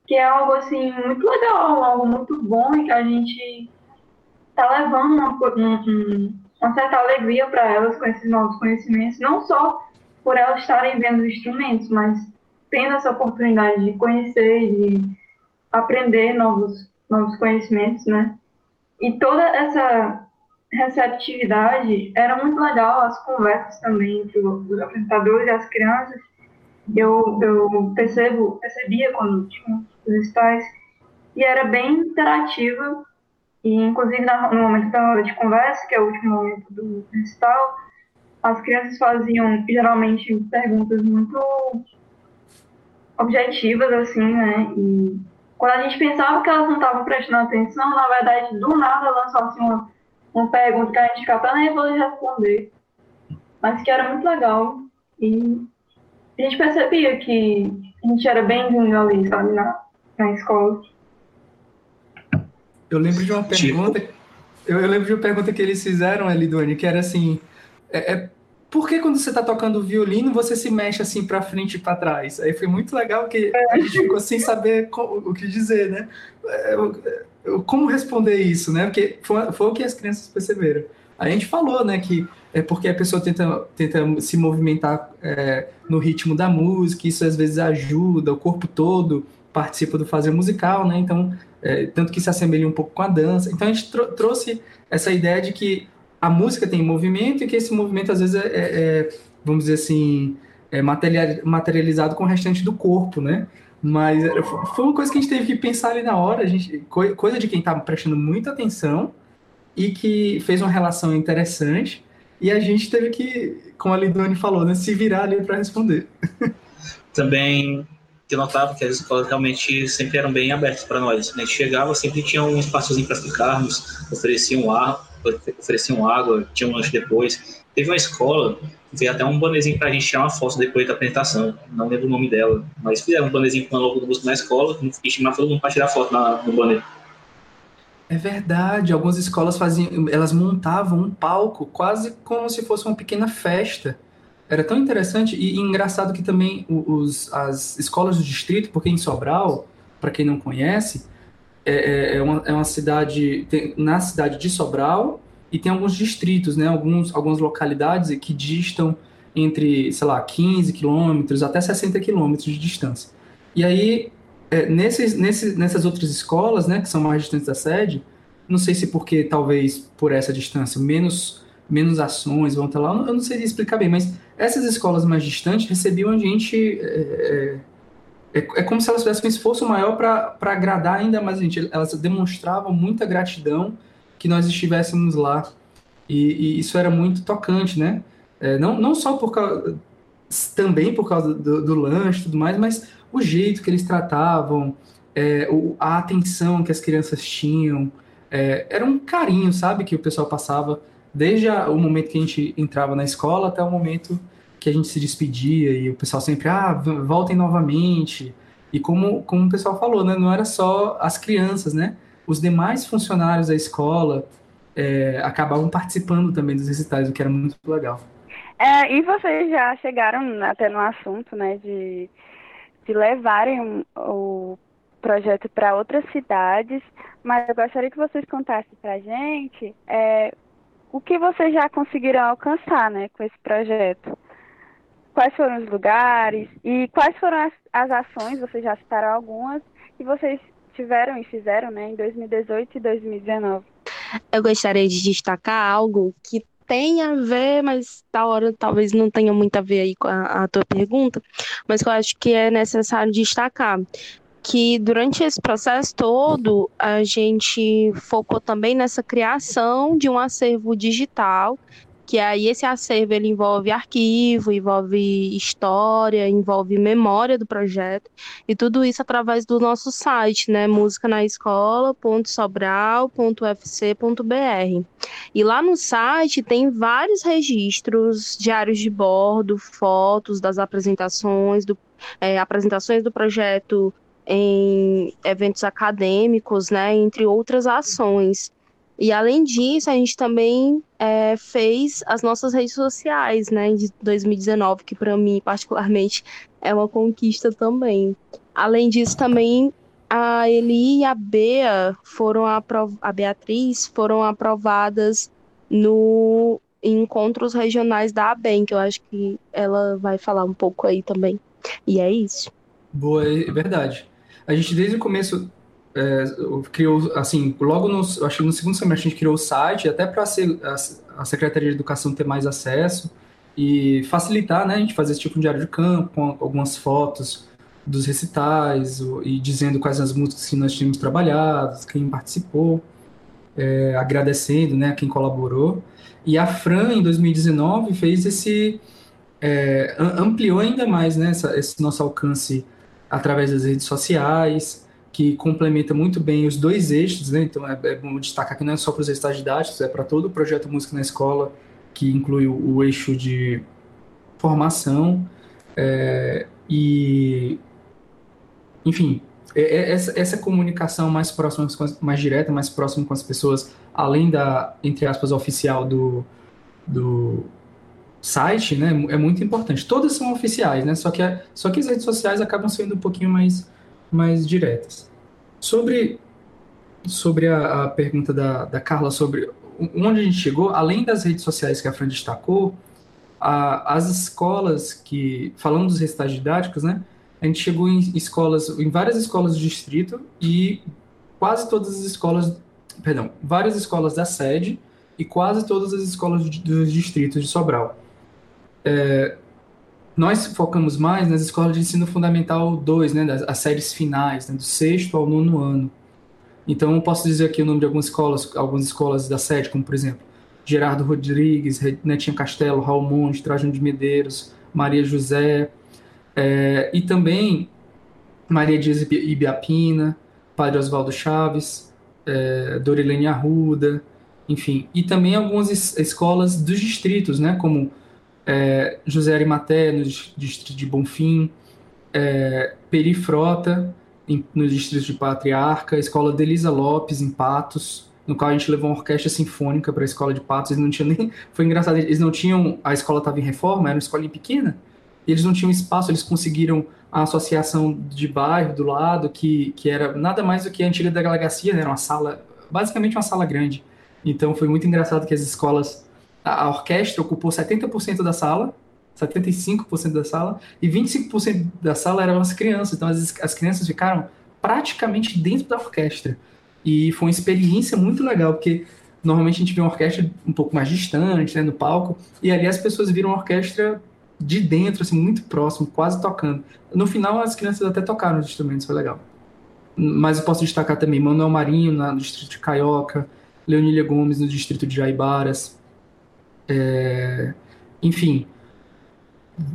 que é algo assim muito legal, algo muito bom e que a gente está levando uma, um, uma certa alegria para elas com esses novos conhecimentos, não só por elas estarem vendo os instrumentos, mas tendo essa oportunidade de conhecer, de aprender novos, novos conhecimentos, né? E toda essa receptividade era muito legal, as conversas também entre os apresentadores e as crianças. Eu, eu percebo, percebia quando tinha os estágios, e era bem interativa e, inclusive, no momento da hora de conversa, que é o último momento do recital, as crianças faziam, geralmente, perguntas muito objetivas, assim, né? E quando a gente pensava que elas não estavam prestando atenção, na verdade, do nada lançou assim, uma, uma pergunta que a gente ficava até nervoso de responder, mas que era muito legal. E a gente percebia que a gente era bem-vindo ali, sabe, na, na escola. Eu lembro de uma tipo? pergunta. Tipo... Eu, eu, lembro de uma pergunta que eles fizeram ali, Doni, que era assim: é, é por que quando você está tocando violino você se mexe assim para frente e para trás? Aí foi muito legal que a gente ficou sem saber o que dizer, né? É, como responder isso, né? Porque foi, foi o que as crianças perceberam. A gente falou, né, que é porque a pessoa tenta, tenta se movimentar é, no ritmo da música, isso às vezes ajuda, o corpo todo participa do fazer musical, né? Então é, tanto que se assemelha um pouco com a dança. Então a gente tro trouxe essa ideia de que a música tem movimento e que esse movimento às vezes é, é, é vamos dizer assim, é materializado com o restante do corpo, né? Mas foi uma coisa que a gente teve que pensar ali na hora, a gente, coisa de quem estava prestando muita atenção e que fez uma relação interessante. E a gente teve que, como a Lidone falou, né, se virar ali para responder. <laughs> Também que notava que as escolas realmente sempre eram bem abertas para nós. A gente chegava, sempre tinha um espaçozinho para ficarmos, ofereciam ar, ofereciam água, tinha um lanche depois. Teve uma escola, veio até um bonezinho para a gente tirar uma foto depois da apresentação, não lembro o nome dela, mas fizeram um bonezinho com o logo do músico na escola e chamaram todo mundo para tirar foto na, no boné. É verdade, algumas escolas faziam, elas montavam um palco quase como se fosse uma pequena festa era tão interessante e, e engraçado que também os, as escolas do distrito, porque em Sobral, para quem não conhece, é, é, é, uma, é uma cidade, tem, na cidade de Sobral, e tem alguns distritos, né, alguns, algumas localidades que distam entre, sei lá, 15 quilômetros até 60 quilômetros de distância. E aí, é, nesses, nesses, nessas outras escolas, né, que são mais distantes da sede, não sei se porque talvez por essa distância menos menos ações vão estar lá, eu não sei explicar bem, mas essas escolas mais distantes recebiam gente. É, é, é, como se elas tivessem um esforço maior para agradar ainda mais a gente. Elas demonstravam muita gratidão que nós estivéssemos lá. E, e isso era muito tocante, né? É, não, não só por causa. Também por causa do, do lanche e tudo mais, mas o jeito que eles tratavam, é, o, a atenção que as crianças tinham. É, era um carinho, sabe, que o pessoal passava desde a, o momento que a gente entrava na escola até o momento que a gente se despedia e o pessoal sempre, ah, voltem novamente. E como, como o pessoal falou, né, não era só as crianças, né? Os demais funcionários da escola é, acabavam participando também dos recitais, o que era muito legal. É, e vocês já chegaram até no assunto, né, de, de levarem o projeto para outras cidades, mas eu gostaria que vocês contassem para a gente é, o que vocês já conseguiram alcançar né, com esse projeto? Quais foram os lugares e quais foram as, as ações, vocês já citaram algumas, que vocês tiveram e fizeram né, em 2018 e 2019? Eu gostaria de destacar algo que tem a ver, mas da hora talvez não tenha muito a ver aí com a, a tua pergunta, mas que eu acho que é necessário destacar, que durante esse processo todo a gente focou também nessa criação de um acervo digital que aí esse acervo ele envolve arquivo, envolve história, envolve memória do projeto e tudo isso através do nosso site, né, música na escola.sobral.ufc.br. E lá no site tem vários registros, diários de bordo, fotos das apresentações do é, apresentações do projeto em eventos acadêmicos, né, entre outras ações. E além disso, a gente também é, fez as nossas redes sociais, né, de 2019, que para mim particularmente é uma conquista também. Além disso, também a Eli e a Bea foram a Beatriz foram aprovadas no encontros regionais da ABEM, que eu acho que ela vai falar um pouco aí também. E é isso. Boa, é verdade. A gente desde o começo é, criou, assim, logo no, acho que no segundo semestre a gente criou o site, até para a, Secretaria de Educação ter mais acesso e facilitar, né, a gente fazer esse tipo de diário de campo, com algumas fotos dos recitais e dizendo quais as músicas que nós tínhamos trabalhado, quem participou, é, agradecendo, né, quem colaborou. E a Fran, em 2019, fez esse é, ampliou ainda mais né, essa, esse nosso alcance através das redes sociais, que complementa muito bem os dois eixos, né? Então é, é bom destacar que não é só para os estados didáticos, é para todo o projeto Música na Escola, que inclui o, o eixo de formação é, e, enfim, é, é, essa, essa comunicação mais próxima, mais direta, mais próxima com as pessoas, além da, entre aspas, oficial do, do site, né, é muito importante. Todas são oficiais, né? Só que, só que as redes sociais acabam sendo um pouquinho mais, mais diretas. Sobre, sobre a, a pergunta da, da Carla sobre onde a gente chegou, além das redes sociais que a Fran destacou, a, as escolas que, falando dos recitais didáticos, né, a gente chegou em escolas, em várias escolas do distrito e quase todas as escolas, perdão, várias escolas da sede e quase todas as escolas dos distritos de Sobral é, nós focamos mais nas escolas de ensino fundamental 2, né, das, as séries finais, né, do sexto ao nono ano. Então, eu posso dizer aqui o nome de algumas escolas, algumas escolas da sede, como, por exemplo, Gerardo Rodrigues, Netinha Castelo, Raul Monte, Trajano de Medeiros, Maria José, é, e também Maria Dias Ibiapina, Padre Oswaldo Chaves, é, Dorilene Arruda, enfim, e também algumas es escolas dos distritos, né, como é, José Arimaté, no distrito de Bonfim, é, Peri Frota, em, no distrito de Patriarca, escola Delisa Lopes, em Patos, no qual a gente levou uma orquestra sinfônica para a escola de Patos, eles não tinham nem... <laughs> Foi engraçado, eles não tinham... A escola estava em reforma, era uma escola pequena, eles não tinham espaço, eles conseguiram a associação de bairro do lado, que, que era nada mais do que a antiga delegacia, né? era uma sala, basicamente uma sala grande. Então foi muito engraçado que as escolas a, orquestra ocupou 70% da sala, 75% da sala, e 25% da sala eram as crianças. Então as, as crianças ficaram praticamente dentro da orquestra. E foi uma experiência muito legal, porque normalmente a gente vê uma orquestra um pouco mais distante, né, no palco, e ali as pessoas viram a orquestra de dentro, assim, muito próximo, quase tocando. No final, as crianças até tocaram os instrumentos, foi legal. Mas eu posso destacar também Manuel Marinho, no distrito de Caioca, Leonília Gomes, no distrito de Jaibaras, é, enfim,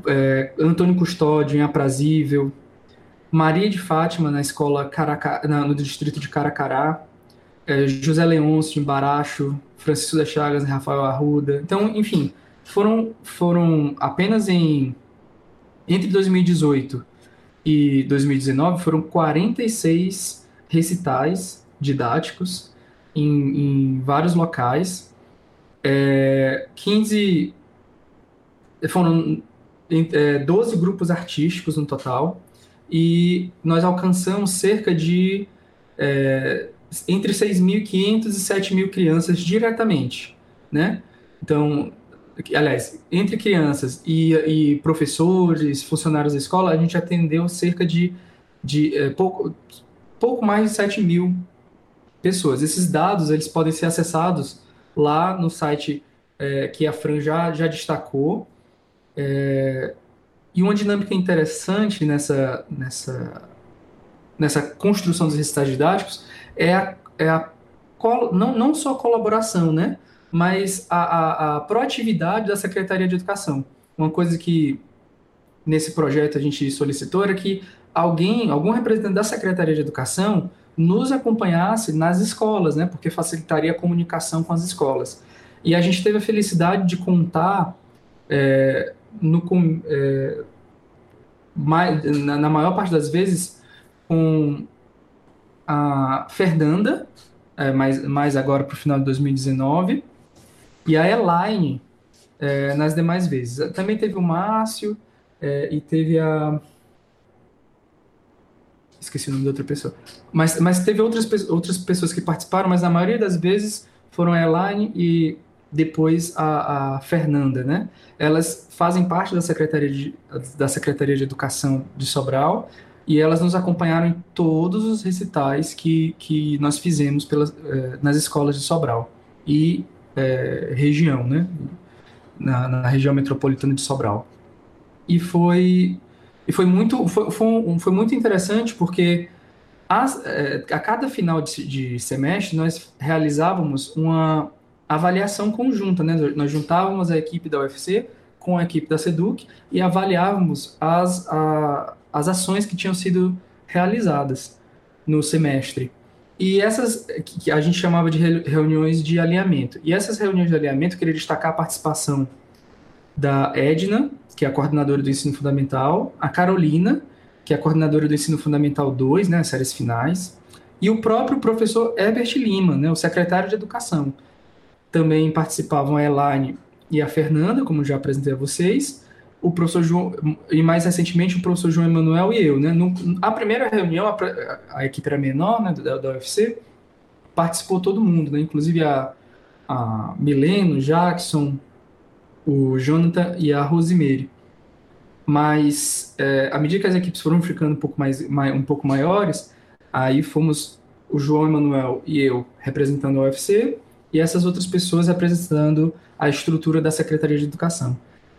é, Antônio Custódio em Aprazível, Maria de Fátima na escola Caraca, na, no distrito de Caracará, é, José Leôncio em Baracho, Francisco das Chagas em Rafael Arruda. Então, enfim, foram, foram apenas em entre 2018 e 2019 foram 46 recitais didáticos em, em vários locais é, 15 foram é, 12 grupos artísticos no total e nós alcançamos cerca de é, entre 6.500 e 7.000 crianças diretamente, né? Então, aliás, entre crianças e, e, professores, funcionários da escola, a gente atendeu cerca de, de é, pouco, pouco mais de 7 mil pessoas. Esses dados eles podem ser acessados lá no site é, que a Fran já, já destacou. É, e uma dinâmica interessante nessa, nessa, nessa construção dos recitais didáticos é a, é a não, não só a colaboração, né? mas a, a, a proatividade da Secretaria de Educação. Uma coisa que nesse projeto a gente solicitou era que alguém, algum representante da Secretaria de Educação nos acompanhasse nas escolas, né? Porque facilitaria a comunicação com as escolas. E a gente teve a felicidade de contar é, no, é, mais, na, na, maior parte das vezes com a Fernanda, é, mais, mais agora para o final de 2019, e a Elaine é, nas demais vezes. Também teve o Márcio é, e teve a esqueci o nome da outra pessoa. Mas, mas teve outras, outras pessoas que participaram, mas a maioria das vezes foram a Elaine e depois a, a Fernanda, né? Elas fazem parte da Secretaria, de, da Secretaria de Educação de Sobral e elas nos acompanharam em todos os recitais que, que nós fizemos pelas, eh, nas escolas de Sobral e eh, região, né? Na, na região metropolitana de Sobral. E foi e foi muito, foi, foi, foi muito interessante porque as, é, a cada final de, de, semestre nós realizávamos uma avaliação conjunta, né? Nós juntávamos a equipe da UFC com a equipe da SEDUC e avaliávamos as, a, as ações que tinham sido realizadas no semestre. E essas que a gente chamava de reuniões de alinhamento. E essas reuniões de alinhamento, eu queria destacar a participação da Edna, que é a coordenadora do ensino fundamental, a Carolina, que é a coordenadora do ensino fundamental 2, né, as séries finais, e o próprio professor Herbert Lima, né, o secretário de educação. Também participavam a Elaine e a Fernanda, como já apresentei a vocês, o professor João, e mais recentemente o professor João Emanuel e eu. Né? No, a primeira reunião, a, a equipe era menor né, da, da UFC, participou todo mundo, né? inclusive a, a Mileno, Jackson, o Jonathan e a Rosemary. Mas é, à medida que as equipes foram ficando um pouco, mais, um pouco maiores, aí fomos o João Emanuel e eu representando a UFC e essas outras pessoas representando a estrutura da Secretaria de Educação.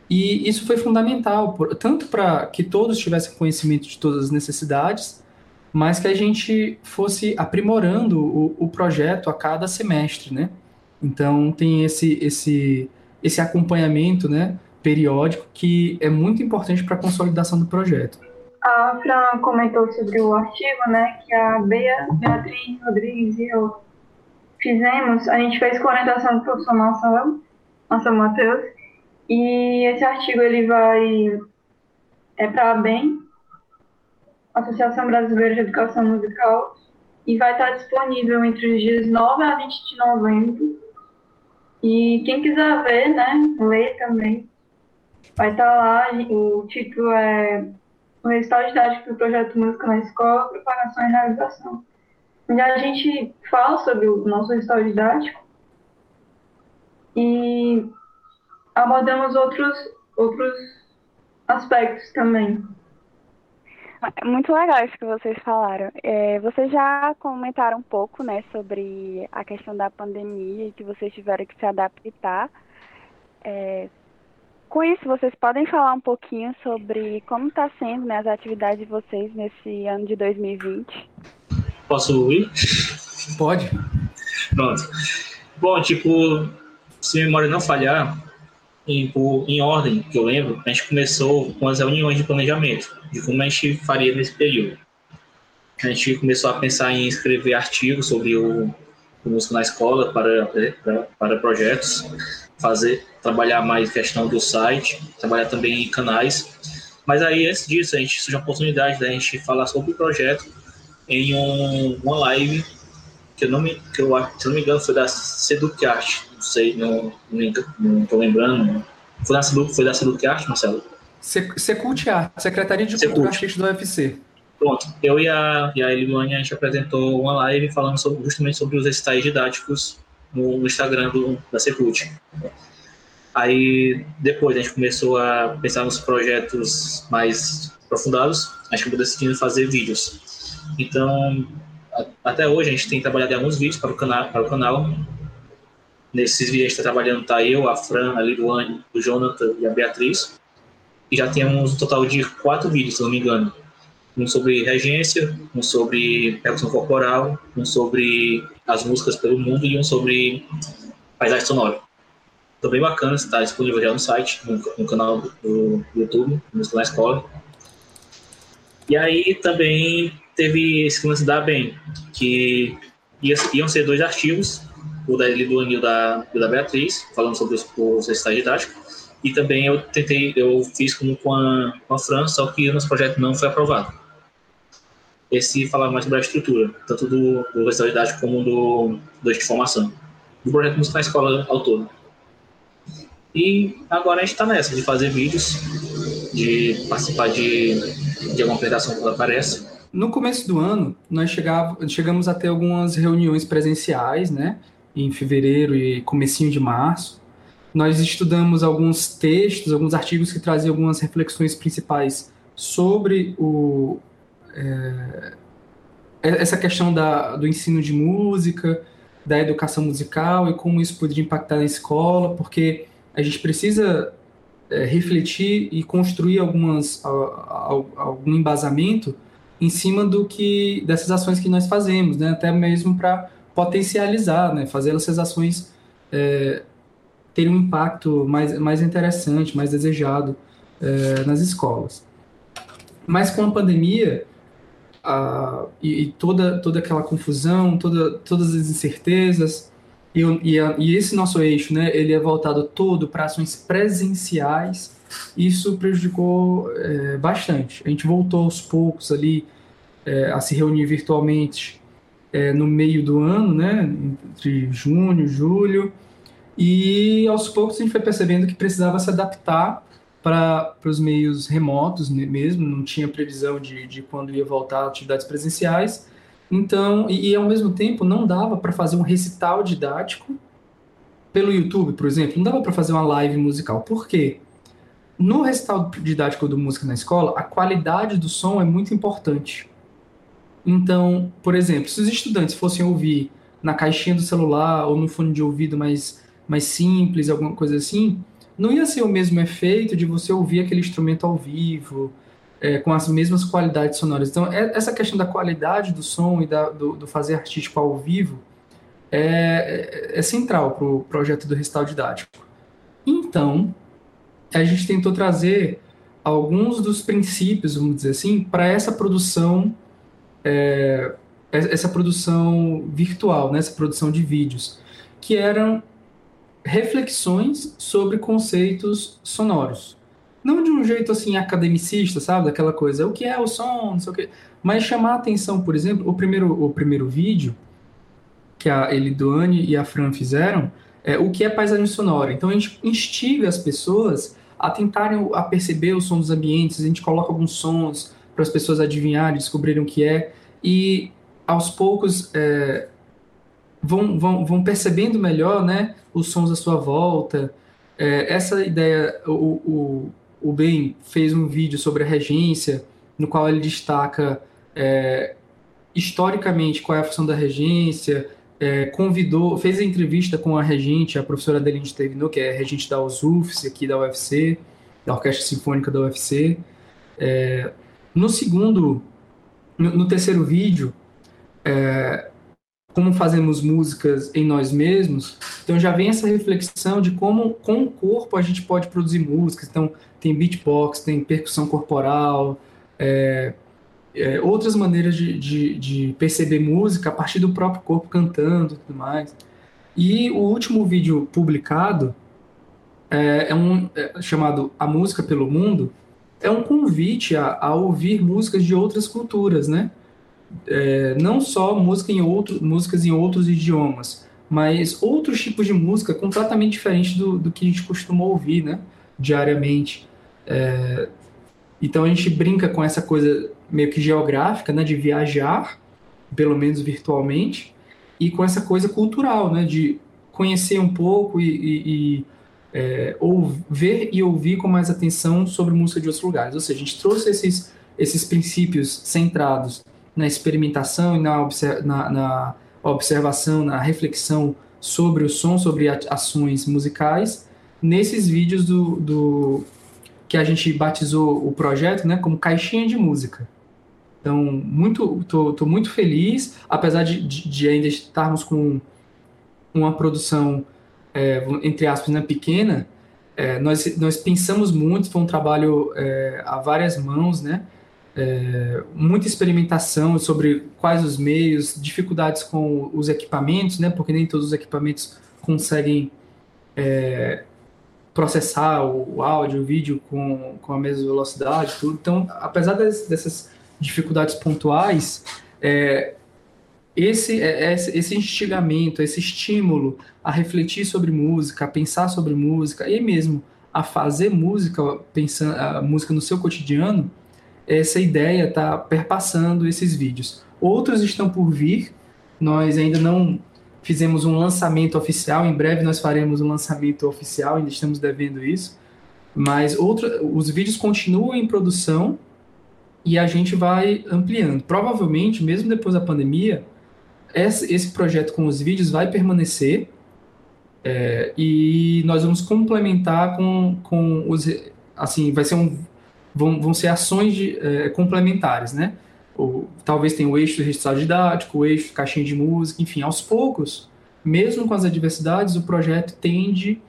E isso foi fundamental, por, tanto para que todos tivessem conhecimento de todas as necessidades, mas que a gente fosse aprimorando o, o projeto a cada semestre, né? Então tem esse, esse esse acompanhamento né, periódico que é muito importante para a consolidação do projeto. A Fran comentou sobre o artigo né, que a Bea, Beatriz Rodrigues e eu fizemos. A gente fez com orientação do professor Marcelo, Marcelo Matheus, e esse artigo ele vai é para a BEM, Associação Brasileira de Educação Musical, e vai estar disponível entre os dias 9 a 20 de novembro e quem quiser ver, né, ler também, vai estar tá lá. O título é O Resultado Didático do Projeto Música na Escola, Propagação e Realização. Onde a gente fala sobre o nosso resultado didático e abordamos outros, outros aspectos também. Muito legal isso que vocês falaram. É, vocês já comentaram um pouco, né, sobre a questão da pandemia e que vocês tiveram que se adaptar. É, com isso, vocês podem falar um pouquinho sobre como está sendo né, as atividades de vocês nesse ano de 2020? Posso ir? Pode. Pronto. Bom, tipo, se a memória não falhar, em, em ordem, que eu lembro, a gente começou com as reuniões de planejamento, de como a gente faria nesse período. A gente começou a pensar em escrever artigos sobre o, o música na escola para, para, para projetos, fazer, trabalhar mais questão do site, trabalhar também em canais. Mas aí, antes disso, a gente surgiu a oportunidade da gente falar sobre o projeto em um, uma live que eu não me, que eu, se não me engano, foi da Seducart, não sei, não, não tô lembrando. Foi da, foi da Seduc Arte, Marcelo? Secult Arte, Secretaria de Cultura Artística do UFC. Pronto, eu e a, e a Eliane, a gente apresentou uma live falando sobre, justamente sobre os recitais didáticos no, no Instagram do, da Secult. Aí, depois, a gente começou a pensar nos projetos mais aprofundados, a gente acabou decidindo fazer vídeos. Então, a, até hoje, a gente tem trabalhado em alguns vídeos para o canal, para o canal Nesses vídeos está trabalhando tá eu, a Fran, a Liruane, o Jonathan e a Beatriz. E já temos um total de quatro vídeos, se não me engano. Um sobre regência, um sobre percussão corporal, um sobre as músicas pelo mundo e um sobre paisagem sonora. Então, bem bacana, está disponível já no site, no, no canal do, YouTube, Música na Escola. E aí também teve esse lance da BEM, que ia, iam ser dois artigos, o da Liduane e o da, da Beatriz, falando sobre os, os recitais didáticos. E também eu tentei, eu fiz como com a, com a Fran, só que nosso projeto não foi aprovado. Esse falar mais sobre a estrutura, tanto do, do recital didático como do, do de formação. Do projeto Música na Escola ao todo. E agora a gente está nessa, de fazer vídeos, de participar de, de alguma apresentação quando aparece. No começo do ano, nós chegava, chegamos a ter algumas reuniões presenciais, né? Em fevereiro e comecinho de março. Nós estudamos alguns textos, alguns artigos que traziam algumas reflexões principais sobre o, é, essa questão da, do ensino de música, da educação musical e como isso poderia impactar na escola, porque a gente precisa é, refletir e construir algumas, algum embasamento em cima do que dessas ações que nós fazemos, né? até mesmo para potencializar, né? fazer essas ações é, terem um impacto mais, mais interessante, mais desejado é, nas escolas. Mas com a pandemia a, e, e, toda, toda aquela confusão, toda, todas as incertezas, e, e, a, e esse nosso eixo, né, ele é voltado todo para ações presenciais. Isso prejudicou é, bastante. A gente voltou aos poucos ali é, a se reunir virtualmente é, no meio do ano, né, entre junho, julho, e aos poucos a gente foi percebendo que precisava se adaptar para os meios remotos mesmo, não tinha previsão de, de quando ia voltar atividades presenciais. Então, e, e ao mesmo tempo não dava para fazer um recital didático pelo YouTube, por exemplo, não dava para fazer uma live musical. Por quê? No recital didático do Música na Escola, a qualidade do som é muito importante. Então, por exemplo, se os estudantes fossem ouvir na caixinha do celular ou no fone de ouvido mais, mais simples, alguma coisa assim, não ia ser o mesmo efeito de você ouvir aquele instrumento ao vivo, é, com as mesmas qualidades sonoras. Então, é, essa questão da qualidade do som e da, do, do, fazer artístico ao vivo é, é, é central para o projeto do Recital Didático. Então, a gente tentou trazer alguns dos princípios, vamos dizer assim, para essa produção, é, essa produção virtual, né, essa produção de vídeos, que eram reflexões sobre conceitos sonoros não de um jeito assim academicista, sabe? Daquela coisa, o que é o som, não sei o quê. Mas chamar a atenção, por exemplo, o primeiro, o primeiro vídeo que a Elidoane e a Fran fizeram é o que é paisagem sonora. Então a gente instiga as pessoas a tentarem a perceber o som dos ambientes, a gente coloca alguns sons para as pessoas adivinharem, descobrirem o que é, e aos poucos é, vão, vão, vão percebendo melhor né, os sons à sua volta. É, essa ideia, o, o, o Ben fez um vídeo sobre a regência, no qual ele destaca é, historicamente qual é a função da regência, é, convidou, fez a entrevista com a regente, a professora Adeline Stevenot, que é regente da USUFS, aqui da UFC, da Orquestra Sinfônica da UFC. É, no segundo, no, terceiro vídeo, é, como fazemos músicas em nós mesmos, então já vem essa reflexão de como com o corpo a gente pode produzir músicas. Então tem beatbox, tem percussão corporal, é, é, outras maneiras de, de, de, perceber música a partir do próprio corpo cantando e tudo mais. E o último vídeo publicado é, é um é chamado A Música pelo Mundo, é um convite a, a ouvir músicas de outras culturas, né? é, não só música em outro, músicas em outros idiomas, mas outros tipos de música completamente diferentes do, do que a gente costuma ouvir, né, diariamente. É, então a gente brinca com essa coisa meio que geográfica, né, de viajar, pelo menos virtualmente, e com essa coisa cultural, né, de conhecer um pouco e, e, e é, ou ver e ouvir com mais atenção sobre música de outros lugares. Ou seja, a gente trouxe esses, esses princípios centrados na experimentação e na, na, na observação, na reflexão sobre o som, sobre ações musicais, nesses vídeos do, do que a gente batizou o projeto, né, como caixinha de música. Então, muito, tô, tô muito feliz, apesar de, de, de, ainda estarmos com uma produção é, entre aspas, né, pequena, é, nós, nós pensamos muito, foi um trabalho é, a várias mãos, né? É, muita experimentação sobre quais os meios, dificuldades com os equipamentos, né? Porque nem todos os equipamentos conseguem é, processar o, áudio, o vídeo com, com a mesma velocidade, tudo. Então, apesar das, dessas dificuldades pontuais, é, esse, é, esse instigamento, esse estímulo a refletir sobre música, a pensar sobre música e mesmo a fazer música, pensando a música no seu cotidiano, essa ideia está perpassando esses vídeos. Outros estão por vir, nós ainda não fizemos um lançamento oficial, em breve nós faremos um lançamento oficial, ainda estamos devendo isso, mas outro, os vídeos continuam em produção e a gente vai ampliando. Provavelmente, mesmo depois da pandemia, esse, projeto com os vídeos vai permanecer é, e nós vamos complementar com, com os assim vai ser um vão, vão ser ações de, é, complementares né? Ou, talvez tenha o eixo do resultado didático o eixo caixinha de música enfim aos poucos mesmo com as adversidades o projeto tende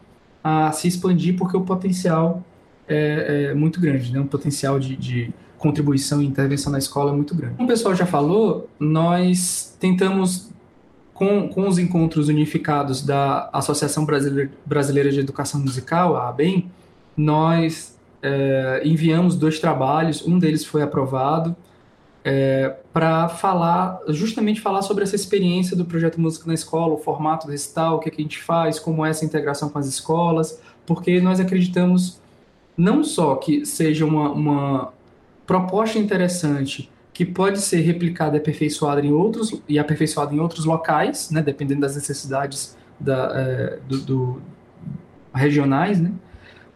a se expandir porque o potencial é, é muito grande né? Um potencial de, de contribuição e intervenção na escola é muito grande. Como o pessoal já falou, nós tentamos, com, com os encontros unificados da Associação Brasileira, de Educação Musical, a ABEM, nós é, enviamos dois trabalhos, um deles foi aprovado, é, para falar, justamente falar sobre essa experiência do projeto Música na Escola, o formato do recital, o que, é que a gente faz, como é essa integração com as escolas, porque nós acreditamos não só que seja uma, uma proposta interessante que pode ser replicada e aperfeiçoada em outros e aperfeiçoada em outros locais, né, dependendo das necessidades da, é, do, do, regionais, né?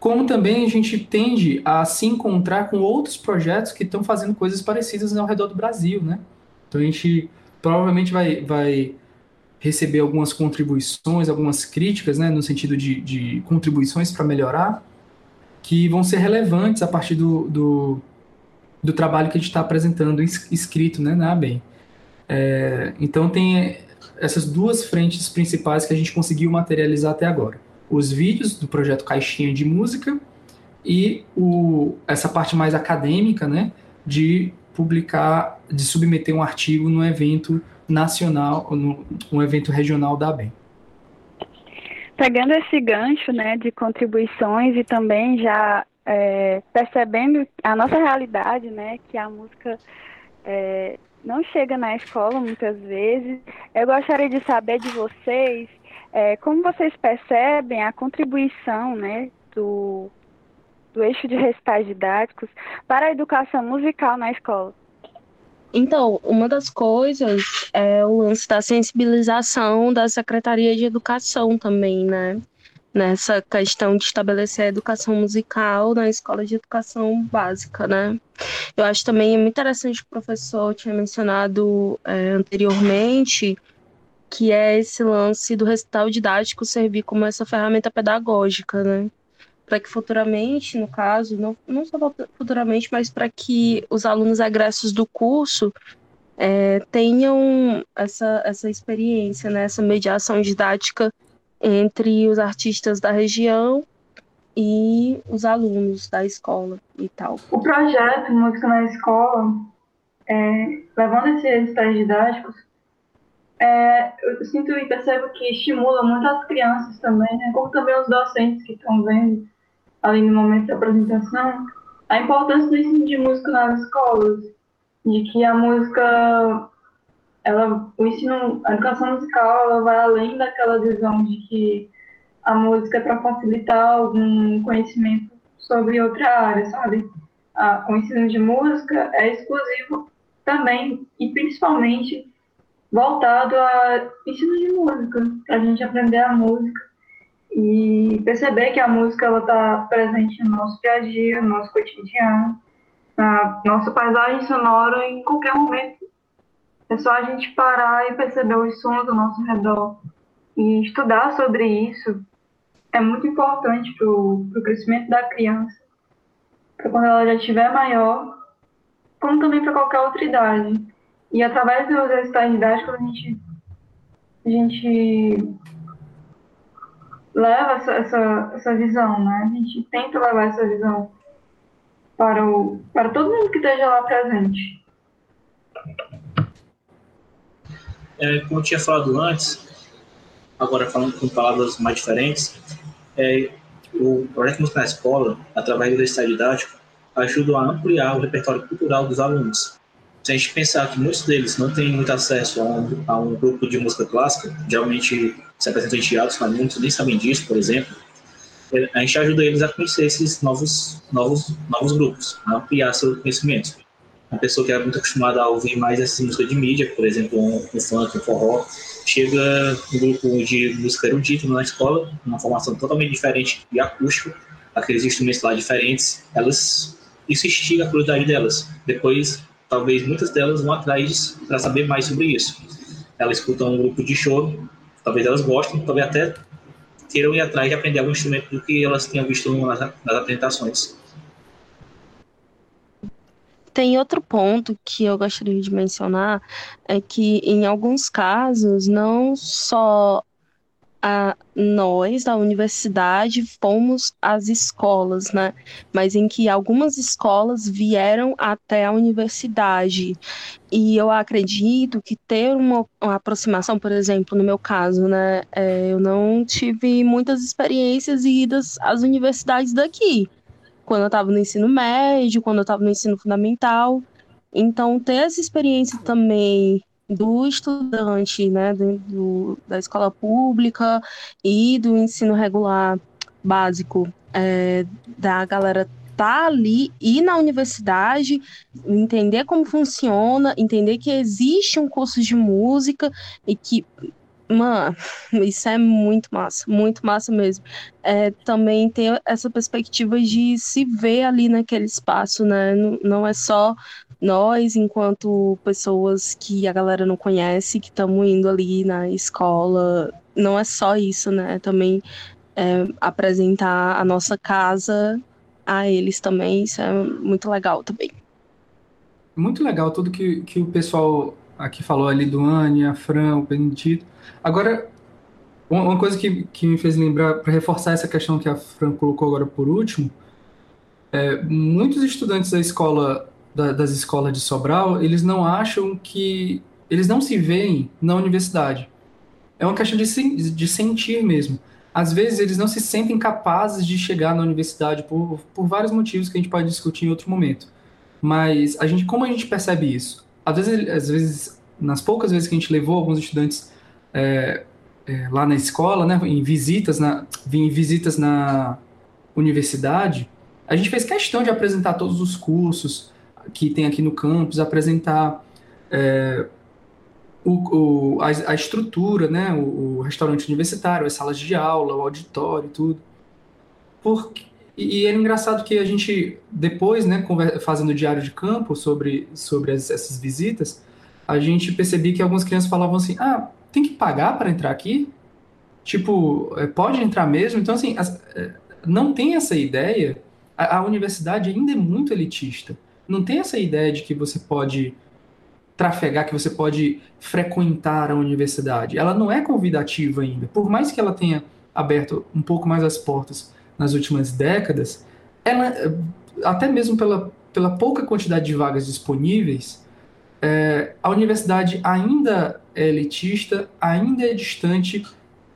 Como também a gente tende a se encontrar com outros projetos que estão fazendo coisas parecidas ao redor do Brasil, né? Então a gente provavelmente vai, vai receber algumas contribuições, algumas críticas, né, no sentido de, de contribuições para melhorar, que vão ser relevantes a partir do, do do trabalho que a gente está apresentando escrito né, na ABEM. É, então tem essas duas frentes principais que a gente conseguiu materializar até agora. Os vídeos do projeto Caixinha de Música e o, essa parte mais acadêmica, né, de publicar, de submeter um artigo no evento nacional, no, um evento regional da ABEM. Pegando esse gancho, né, de contribuições e também já é, percebendo a nossa realidade, né, que a música é, não chega na escola muitas vezes. Eu gostaria de saber de vocês é, como vocês percebem a contribuição, né, do, do eixo de recitais didáticos para a educação musical na escola. Então, uma das coisas é o lance da sensibilização da Secretaria de Educação também, né? Nessa questão de estabelecer a educação musical na escola de educação básica, né? Eu acho também muito interessante que o professor tinha mencionado é, anteriormente, que é esse lance do recital didático servir como essa ferramenta pedagógica, né? Para que futuramente, no caso, não, não só futuramente, mas para que os alunos agressos do curso é, tenham essa, essa experiência, né? essa mediação didática entre os artistas da região e os alunos da escola e tal. O projeto Música na Escola, é, levando esses recitais didáticos, é, eu sinto e percebo que estimula muito as crianças também, né, como também os docentes que estão vendo ali no momento da apresentação, a importância do ensino de música nas escolas, de que a música ela, o ensino, a educação musical, ela vai além daquela visão de que a música é para facilitar algum conhecimento sobre outra área, sabe? A, o ensino de música é exclusivo também e principalmente voltado a ensino de música, para a gente aprender a música e perceber que a música ela está presente no nosso dia a dia, no nosso cotidiano, na nossa paisagem sonora em qualquer momento é só a gente parar e perceber os sons ao nosso redor. E estudar sobre isso é muito importante para o crescimento da criança, para quando ela já estiver maior, como também para qualquer outra idade. E através dos recitais didáticos, a gente, a gente leva essa, essa, essa visão, né? A gente tenta levar essa visão para, o, para todo mundo que esteja lá presente. É, como eu tinha falado antes, agora falando com palavras mais diferentes, é, o projeto Música na Escola, através do universidade didático, ajuda a ampliar o repertório cultural dos alunos. Se a gente pensar que muitos deles não têm muito acesso a um, a um grupo de música clássica, geralmente se apresentam em teatros, mas muitos nem sabem disso, por exemplo, é, a gente ajuda eles a conhecer esses novos, novos, novos grupos, a ampliar seu conhecimento. Uma pessoa que era muito acostumada a ouvir mais essa música de mídia, por exemplo, um, um funk, um forró, chega um grupo de música erudita na escola, uma formação totalmente diferente e acústica, aqueles instrumentos lá diferentes, elas isso instiga a curiosidade delas. Depois, talvez muitas delas vão atrás para saber mais sobre isso. Elas escutam um grupo de show, talvez elas gostem, talvez até queiram ir atrás de aprender algum instrumento do que elas tenham visto nas, nas apresentações. Tem outro ponto que eu gostaria de mencionar, é que em alguns casos, não só a, nós da universidade fomos às escolas, né? Mas em que algumas escolas vieram até a universidade. E eu acredito que ter uma, uma aproximação, por exemplo, no meu caso, né? É, eu não tive muitas experiências idas às universidades daqui quando eu estava no ensino médio, quando eu estava no ensino fundamental. Então, ter essa experiência também do estudante, né, do, da escola pública e do ensino regular básico, é, da galera tá ali e na universidade, entender como funciona, entender que existe um curso de música e que Mano, <laughs> isso é muito massa, muito massa mesmo. É, também ter essa perspectiva de se ver ali naquele espaço, né? Não, não é só nós, enquanto pessoas que a galera não conhece, que estamos indo ali na escola. Não é só isso, né? Também é, apresentar a nossa casa a eles também. Isso é muito legal também. Muito legal tudo que, que o pessoal aqui falou ali do Anne, a Fran, o Benedito. Agora, uma coisa que, que me fez lembrar, para reforçar essa questão que a Fran colocou agora por último, é, muitos estudantes da escola, da, das escolas de Sobral, eles não acham que. Eles não se veem na universidade. É uma questão de, de sentir mesmo. Às vezes eles não se sentem capazes de chegar na universidade por, por vários motivos que a gente pode discutir em outro momento. Mas a gente, como a gente percebe isso? Às vezes, às vezes nas poucas vezes que a gente levou alguns estudantes é, é, lá na escola, né, em visitas na, em visitas na universidade, a gente fez questão de apresentar todos os cursos que tem aqui no campus, apresentar é, o, o, a, a, estrutura, né, o, o, restaurante universitário, as salas de aula, o auditório, tudo. Porque, e, era engraçado que a gente, depois, né, fazendo diário de campo sobre, sobre as, essas visitas, a gente percebia que algumas crianças falavam assim, ah, tem que pagar para entrar aqui? Tipo, é, pode entrar mesmo? Então, assim, as, é, não tem essa ideia. A, a, universidade ainda é muito elitista. Não tem essa ideia de que você pode trafegar, que você pode frequentar a universidade. Ela não é convidativa ainda. Por mais que ela tenha aberto um pouco mais as portas nas últimas décadas, ela, até mesmo pela, pela pouca quantidade de vagas disponíveis, é, a universidade ainda é elitista, ainda é distante,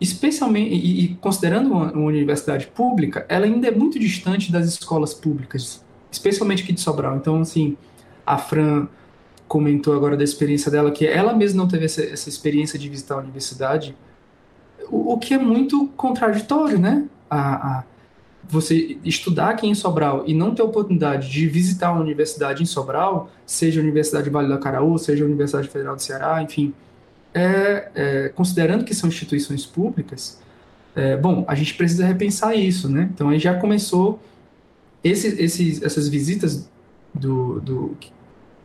especialmente, e, e considerando uma, uma, universidade pública, ela ainda é muito distante das escolas públicas, especialmente aqui de Sobral. Então, assim, a Fran comentou agora da experiência dela, que ela mesma não teve essa, essa experiência de visitar a universidade, o, o que é muito contraditório, né? A, a, você estudar aqui em Sobral e não ter oportunidade de visitar uma universidade em Sobral, seja a Universidade Vale do Caraú, seja a Universidade Federal do Ceará, enfim, é, é, considerando que são instituições públicas, é, bom, a gente precisa repensar isso, né? Então aí já começou esse, esses, essas visitas do, do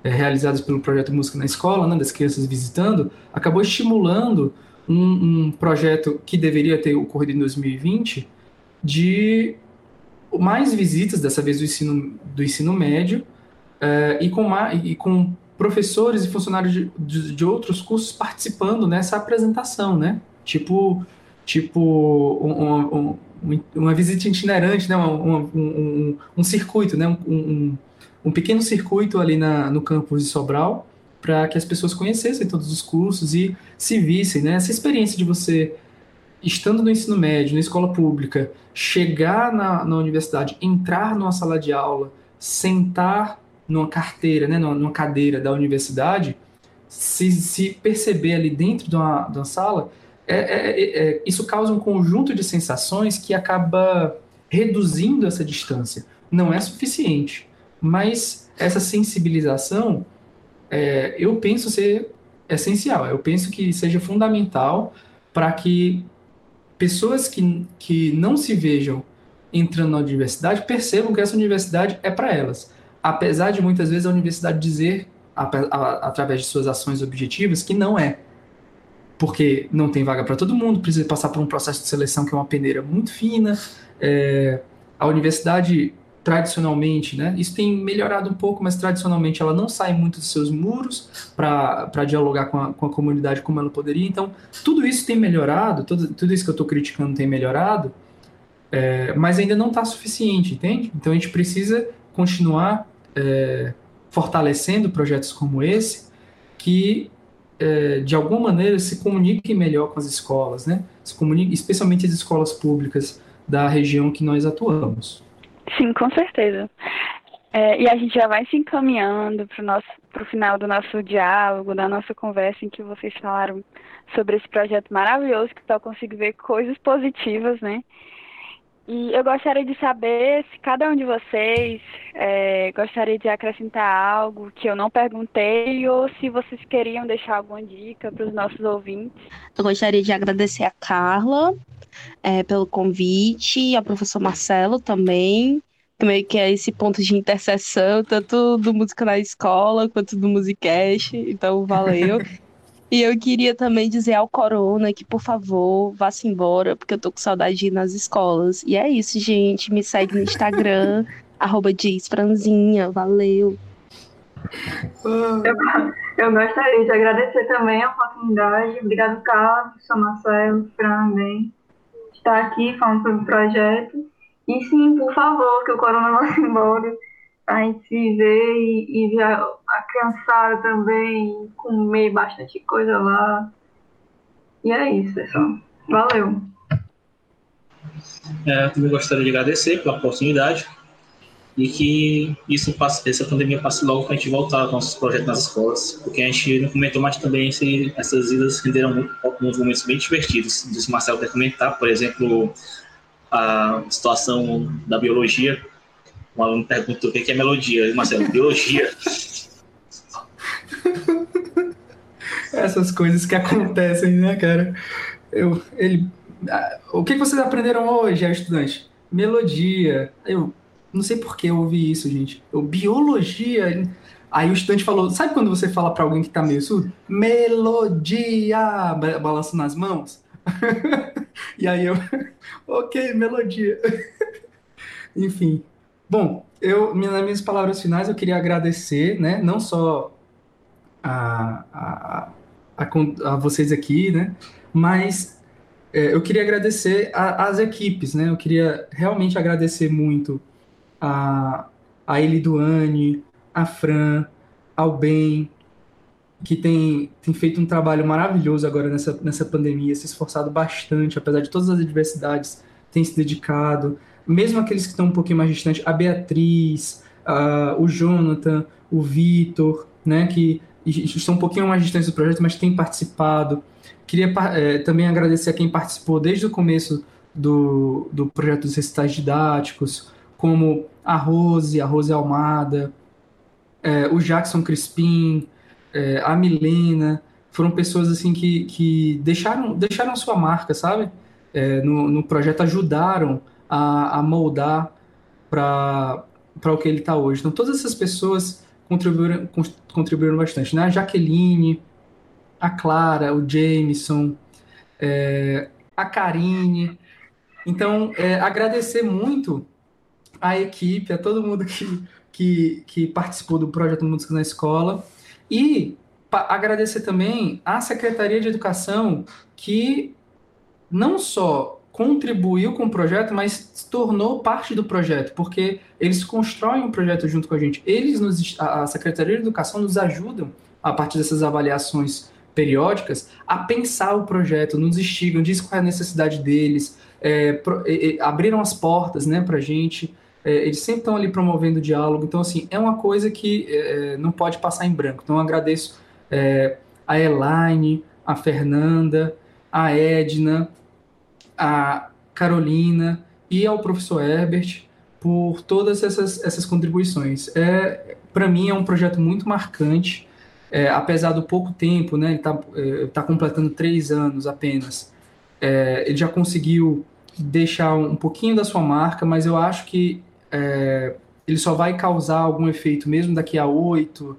é, realizadas pelo projeto Música na Escola, né, das crianças visitando, acabou estimulando um, um projeto que deveria ter ocorrido em 2020 de mais visitas, dessa vez do ensino, do ensino médio, é, e, com, e com professores e funcionários de, de, de, outros cursos participando nessa apresentação, né? Tipo, tipo um, um, uma visita itinerante, né? um, um circuito, né? um, um pequeno circuito ali na, no campus de Sobral para que as pessoas conhecessem todos os cursos e se vissem, né? Essa experiência de você, estando no ensino médio, na escola pública, chegar na, na universidade, entrar numa sala de aula, sentar numa carteira, né, numa, cadeira da universidade, se, se perceber ali dentro de uma, de uma sala, é, é, é, é isso causa um conjunto de sensações que acaba reduzindo essa distância. Não é suficiente, mas essa sensibilização é, eu penso ser essencial. Eu penso que seja fundamental para que pessoas que, que não se vejam entrando na universidade percebam que essa universidade é para elas. Apesar de muitas vezes a universidade dizer, a, a, através de suas ações objetivas, que não é. Porque não tem vaga para todo mundo, precisa passar por um processo de seleção que é uma peneira muito fina. É, a universidade tradicionalmente, né? Isso tem melhorado um pouco, mas tradicionalmente ela não sai muito dos seus muros para dialogar com a, com a comunidade como ela poderia. Então, tudo isso tem melhorado, tudo, tudo isso que eu estou criticando tem melhorado, é, mas ainda não está suficiente, entende? Então, a gente precisa continuar é, fortalecendo projetos como esse, que é, de alguma maneira se comuniquem melhor com as escolas, né? Se especialmente as escolas públicas da região que nós atuamos. Sim, com certeza. É, e a gente já vai se encaminhando para o final do nosso diálogo, da nossa conversa, em que vocês falaram sobre esse projeto maravilhoso, que só consigo ver coisas positivas, né? E eu gostaria de saber se cada um de vocês é, gostaria de acrescentar algo que eu não perguntei ou se vocês queriam deixar alguma dica para os nossos ouvintes. Eu gostaria de agradecer a Carla é, pelo convite, ao professor Marcelo também, meio que é esse ponto de interseção, tanto do Música na Escola quanto do Musicast, então valeu. <laughs> e eu queria também dizer ao Corona que, por favor, vá-se embora, porque eu tô com saudade de ir nas escolas. E é isso, gente. Me segue no Instagram, <laughs> arroba Franzinha. Valeu. Eu, eu, gostaria de agradecer também a oportunidade. Obrigado, Carlos, São Marcelo, Fran, bem estar aqui falando sobre o projeto. E sim, por favor, que o corona não se a gente se e, e ver a, criançada também, comer bastante coisa lá. E é isso, pessoal. Valeu. É, eu também gostaria de agradecer pela oportunidade e que isso passe, essa pandemia passe logo para a gente voltar aos nossos projetos nas escolas, porque a gente não comentou mais também se essas idas renderam alguns momentos bem divertidos. Disse o Marcelo quer comentar, por exemplo, a situação da biologia. Um aluno perguntou o que é melodia. Marcelo, biologia. Essas coisas que acontecem, né, cara? Eu, ele, o que vocês aprenderam hoje, estudante? Melodia. Eu, não sei por que eu ouvi isso, gente. Eu, biologia. Aí o estudante falou: sabe quando você fala para alguém que tá meio surdo? Melodia! Balançando nas mãos. <laughs> e aí eu, <laughs> ok, melodia. <laughs> Enfim. Bom, eu, nas minhas palavras finais, eu queria agradecer, né? Não só a, a, a, a vocês aqui, né? Mas é, eu queria agradecer às equipes, né? Eu queria realmente agradecer muito a, a Eliduane, a Fran, ao Ben, que tem, tem feito um trabalho maravilhoso agora nessa, nessa pandemia, se esforçado bastante, apesar de todas as adversidades, tem se dedicado. Mesmo aqueles que estão um pouquinho mais distantes, a Beatriz, a, o Jonathan, o Vitor, né, que estão um pouquinho mais distantes do projeto, mas têm participado. Queria é, também agradecer a quem participou desde o começo do, do projeto dos recitais didáticos, como a Rose, a Rose Almada, é, o Jackson Crispim, é, a Milena, foram pessoas assim que, que deixaram, deixaram sua marca, sabe? É, no, no projeto, ajudaram a, a moldar para o que ele está hoje. Então, todas essas pessoas contribuíram, contribuíram bastante. Né? A Jaqueline, a Clara, o Jameson, é, a Karine. Então, é, agradecer muito a equipe, a todo mundo que, que, que participou do projeto Música na Escola. E agradecer também à Secretaria de Educação, que não só contribuiu com o projeto, mas se tornou parte do projeto, porque eles constroem o um projeto junto com a gente. Eles, nos, a Secretaria de Educação, nos ajudam, a partir dessas avaliações periódicas, a pensar o projeto, nos instigam, diz qual é a necessidade deles, é, pro, é, abriram as portas né, para a gente, é, eles sempre estão ali promovendo diálogo, então, assim, é uma coisa que é, não pode passar em branco. Então, agradeço é, a Elaine, a Fernanda, a Edna, a Carolina e ao professor Herbert por todas essas, essas contribuições. É, Para mim é um projeto muito marcante, é, apesar do pouco tempo, né, ele está é, tá completando três anos apenas, é, ele já conseguiu deixar um pouquinho da sua marca, mas eu acho que é, ele só vai causar algum efeito mesmo daqui a oito,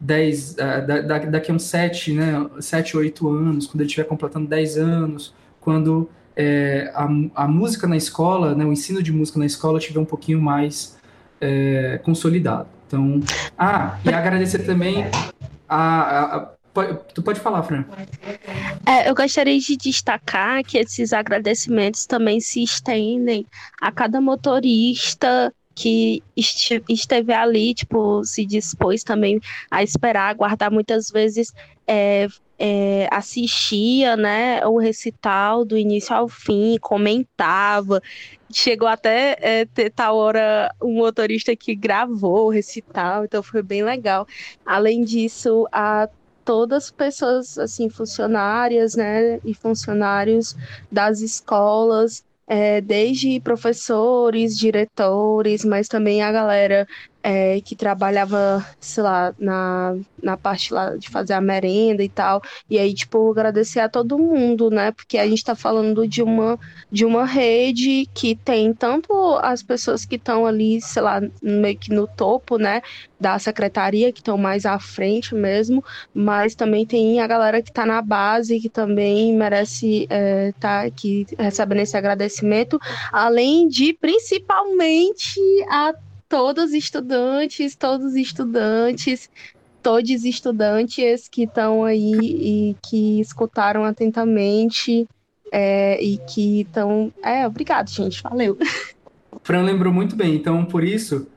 dez, é, daqui a uns sete, né, sete, oito anos, quando ele estiver completando dez anos, quando é, a, a, música na escola, né, o ensino de música na escola tiver um pouquinho mais é, consolidado. Então, ah, e agradecer também a, a, Tu pode falar, Fran. É, eu gostaria de destacar que esses agradecimentos também se estendem a cada motorista que esteve ali, tipo, se dispôs também a esperar, aguardar muitas vezes é, é, assistia né, o recital do início ao fim, comentava. Chegou até é, ter tal hora um motorista que gravou o recital, então foi bem legal. Além disso, a todas as pessoas assim funcionárias né e funcionários das escolas é, desde professores, diretores, mas também a galera é, que trabalhava, sei lá, na, na parte lá de fazer a merenda e tal. E aí, tipo, agradecer a todo mundo, né? Porque a gente está falando de uma, de uma rede que tem tanto as pessoas que estão ali, sei lá, meio que no topo, né? Da secretaria, que estão mais à frente mesmo, mas também tem a galera que está na base, que também merece estar é, tá aqui recebendo esse agradecimento, além de principalmente a todos estudantes, todos estudantes, todos estudantes que estão aí e que escutaram atentamente é, e que estão. É, obrigado, gente. Valeu. Fran lembrou muito bem, então por isso,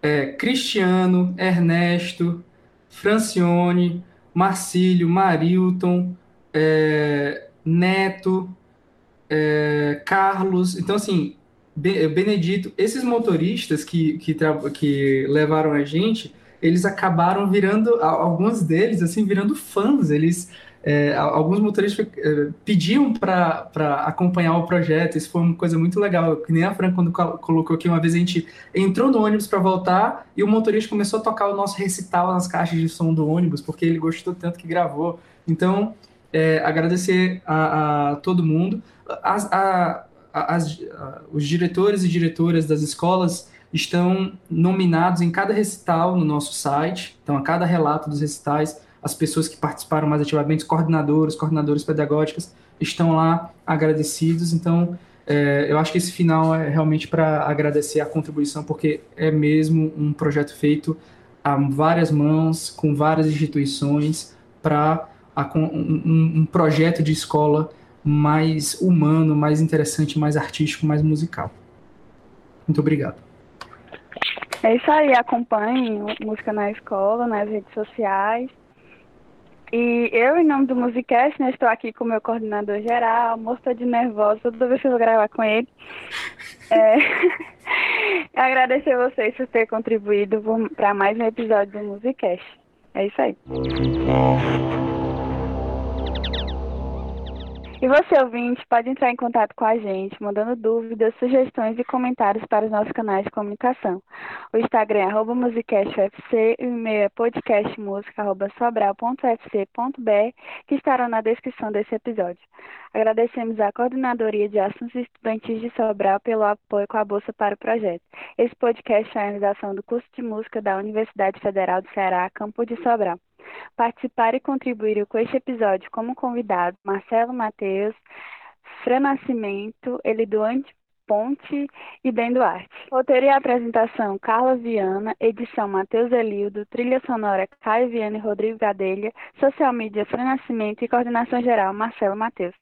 é, Cristiano, Ernesto, Francione, Marcílio, Marilton, é, Neto, é, Carlos. Então, assim, Benedito, esses motoristas que, que, que levaram a gente, eles acabaram virando, alguns deles, assim, virando fãs. Eles, é, alguns motoristas é, pediam para acompanhar o projeto. Isso foi uma coisa muito legal. Que nem a Fran, quando colocou aqui, uma vez a gente entrou no ônibus para voltar e o motorista começou a tocar o nosso recital nas caixas de som do ônibus, porque ele gostou tanto que gravou. Então, é, agradecer a, a, todo mundo. A, a, as, os diretores e diretoras das escolas estão nominados em cada recital no nosso site. Então, a cada relato dos recitais, as pessoas que participaram mais ativamente, coordenadores, coordenadores pedagógicas, estão lá agradecidos. Então, é, eu acho que esse final é realmente para agradecer a contribuição, porque é mesmo um projeto feito a várias mãos, com várias instituições, para um, um projeto de escola mais humano, mais interessante, mais artístico, mais musical. Muito obrigado. É isso aí, acompanhe Música na Escola, nas redes sociais. E eu, em nome do Musicast, né, estou aqui com o meu coordenador geral, moça de nervosa, toda vez que eu vou gravar com ele. É... <laughs> agradecer a vocês por ter contribuído para mais um episódio do Musicast. É isso aí. E você, ouvinte, pode entrar em contato com a gente, mandando dúvidas, sugestões e comentários para os nossos canais de comunicação. O Instagram é arroba musicastufc e o e-mail é podcastmusica.sobral.ufc.br, que estarão na descrição desse episódio. Agradecemos à Coordenadoria de Assuntos Estudantis de Sobral pelo apoio com a Bolsa para o projeto. Esse podcast é a realização do curso de música da Universidade Federal do Ceará, Campo de Sobral. Participar e contribuir com este episódio como convidado Marcelo Mateus, Fran Nascimento, Eliduante Ponte e Ben Duarte. Roteiro e apresentação Carla Viana, edição Matheus Elildo, trilha sonora Caio Viana e Rodrigo Gadelha, social media Fran Nascimento e coordenação geral Marcelo Mateus.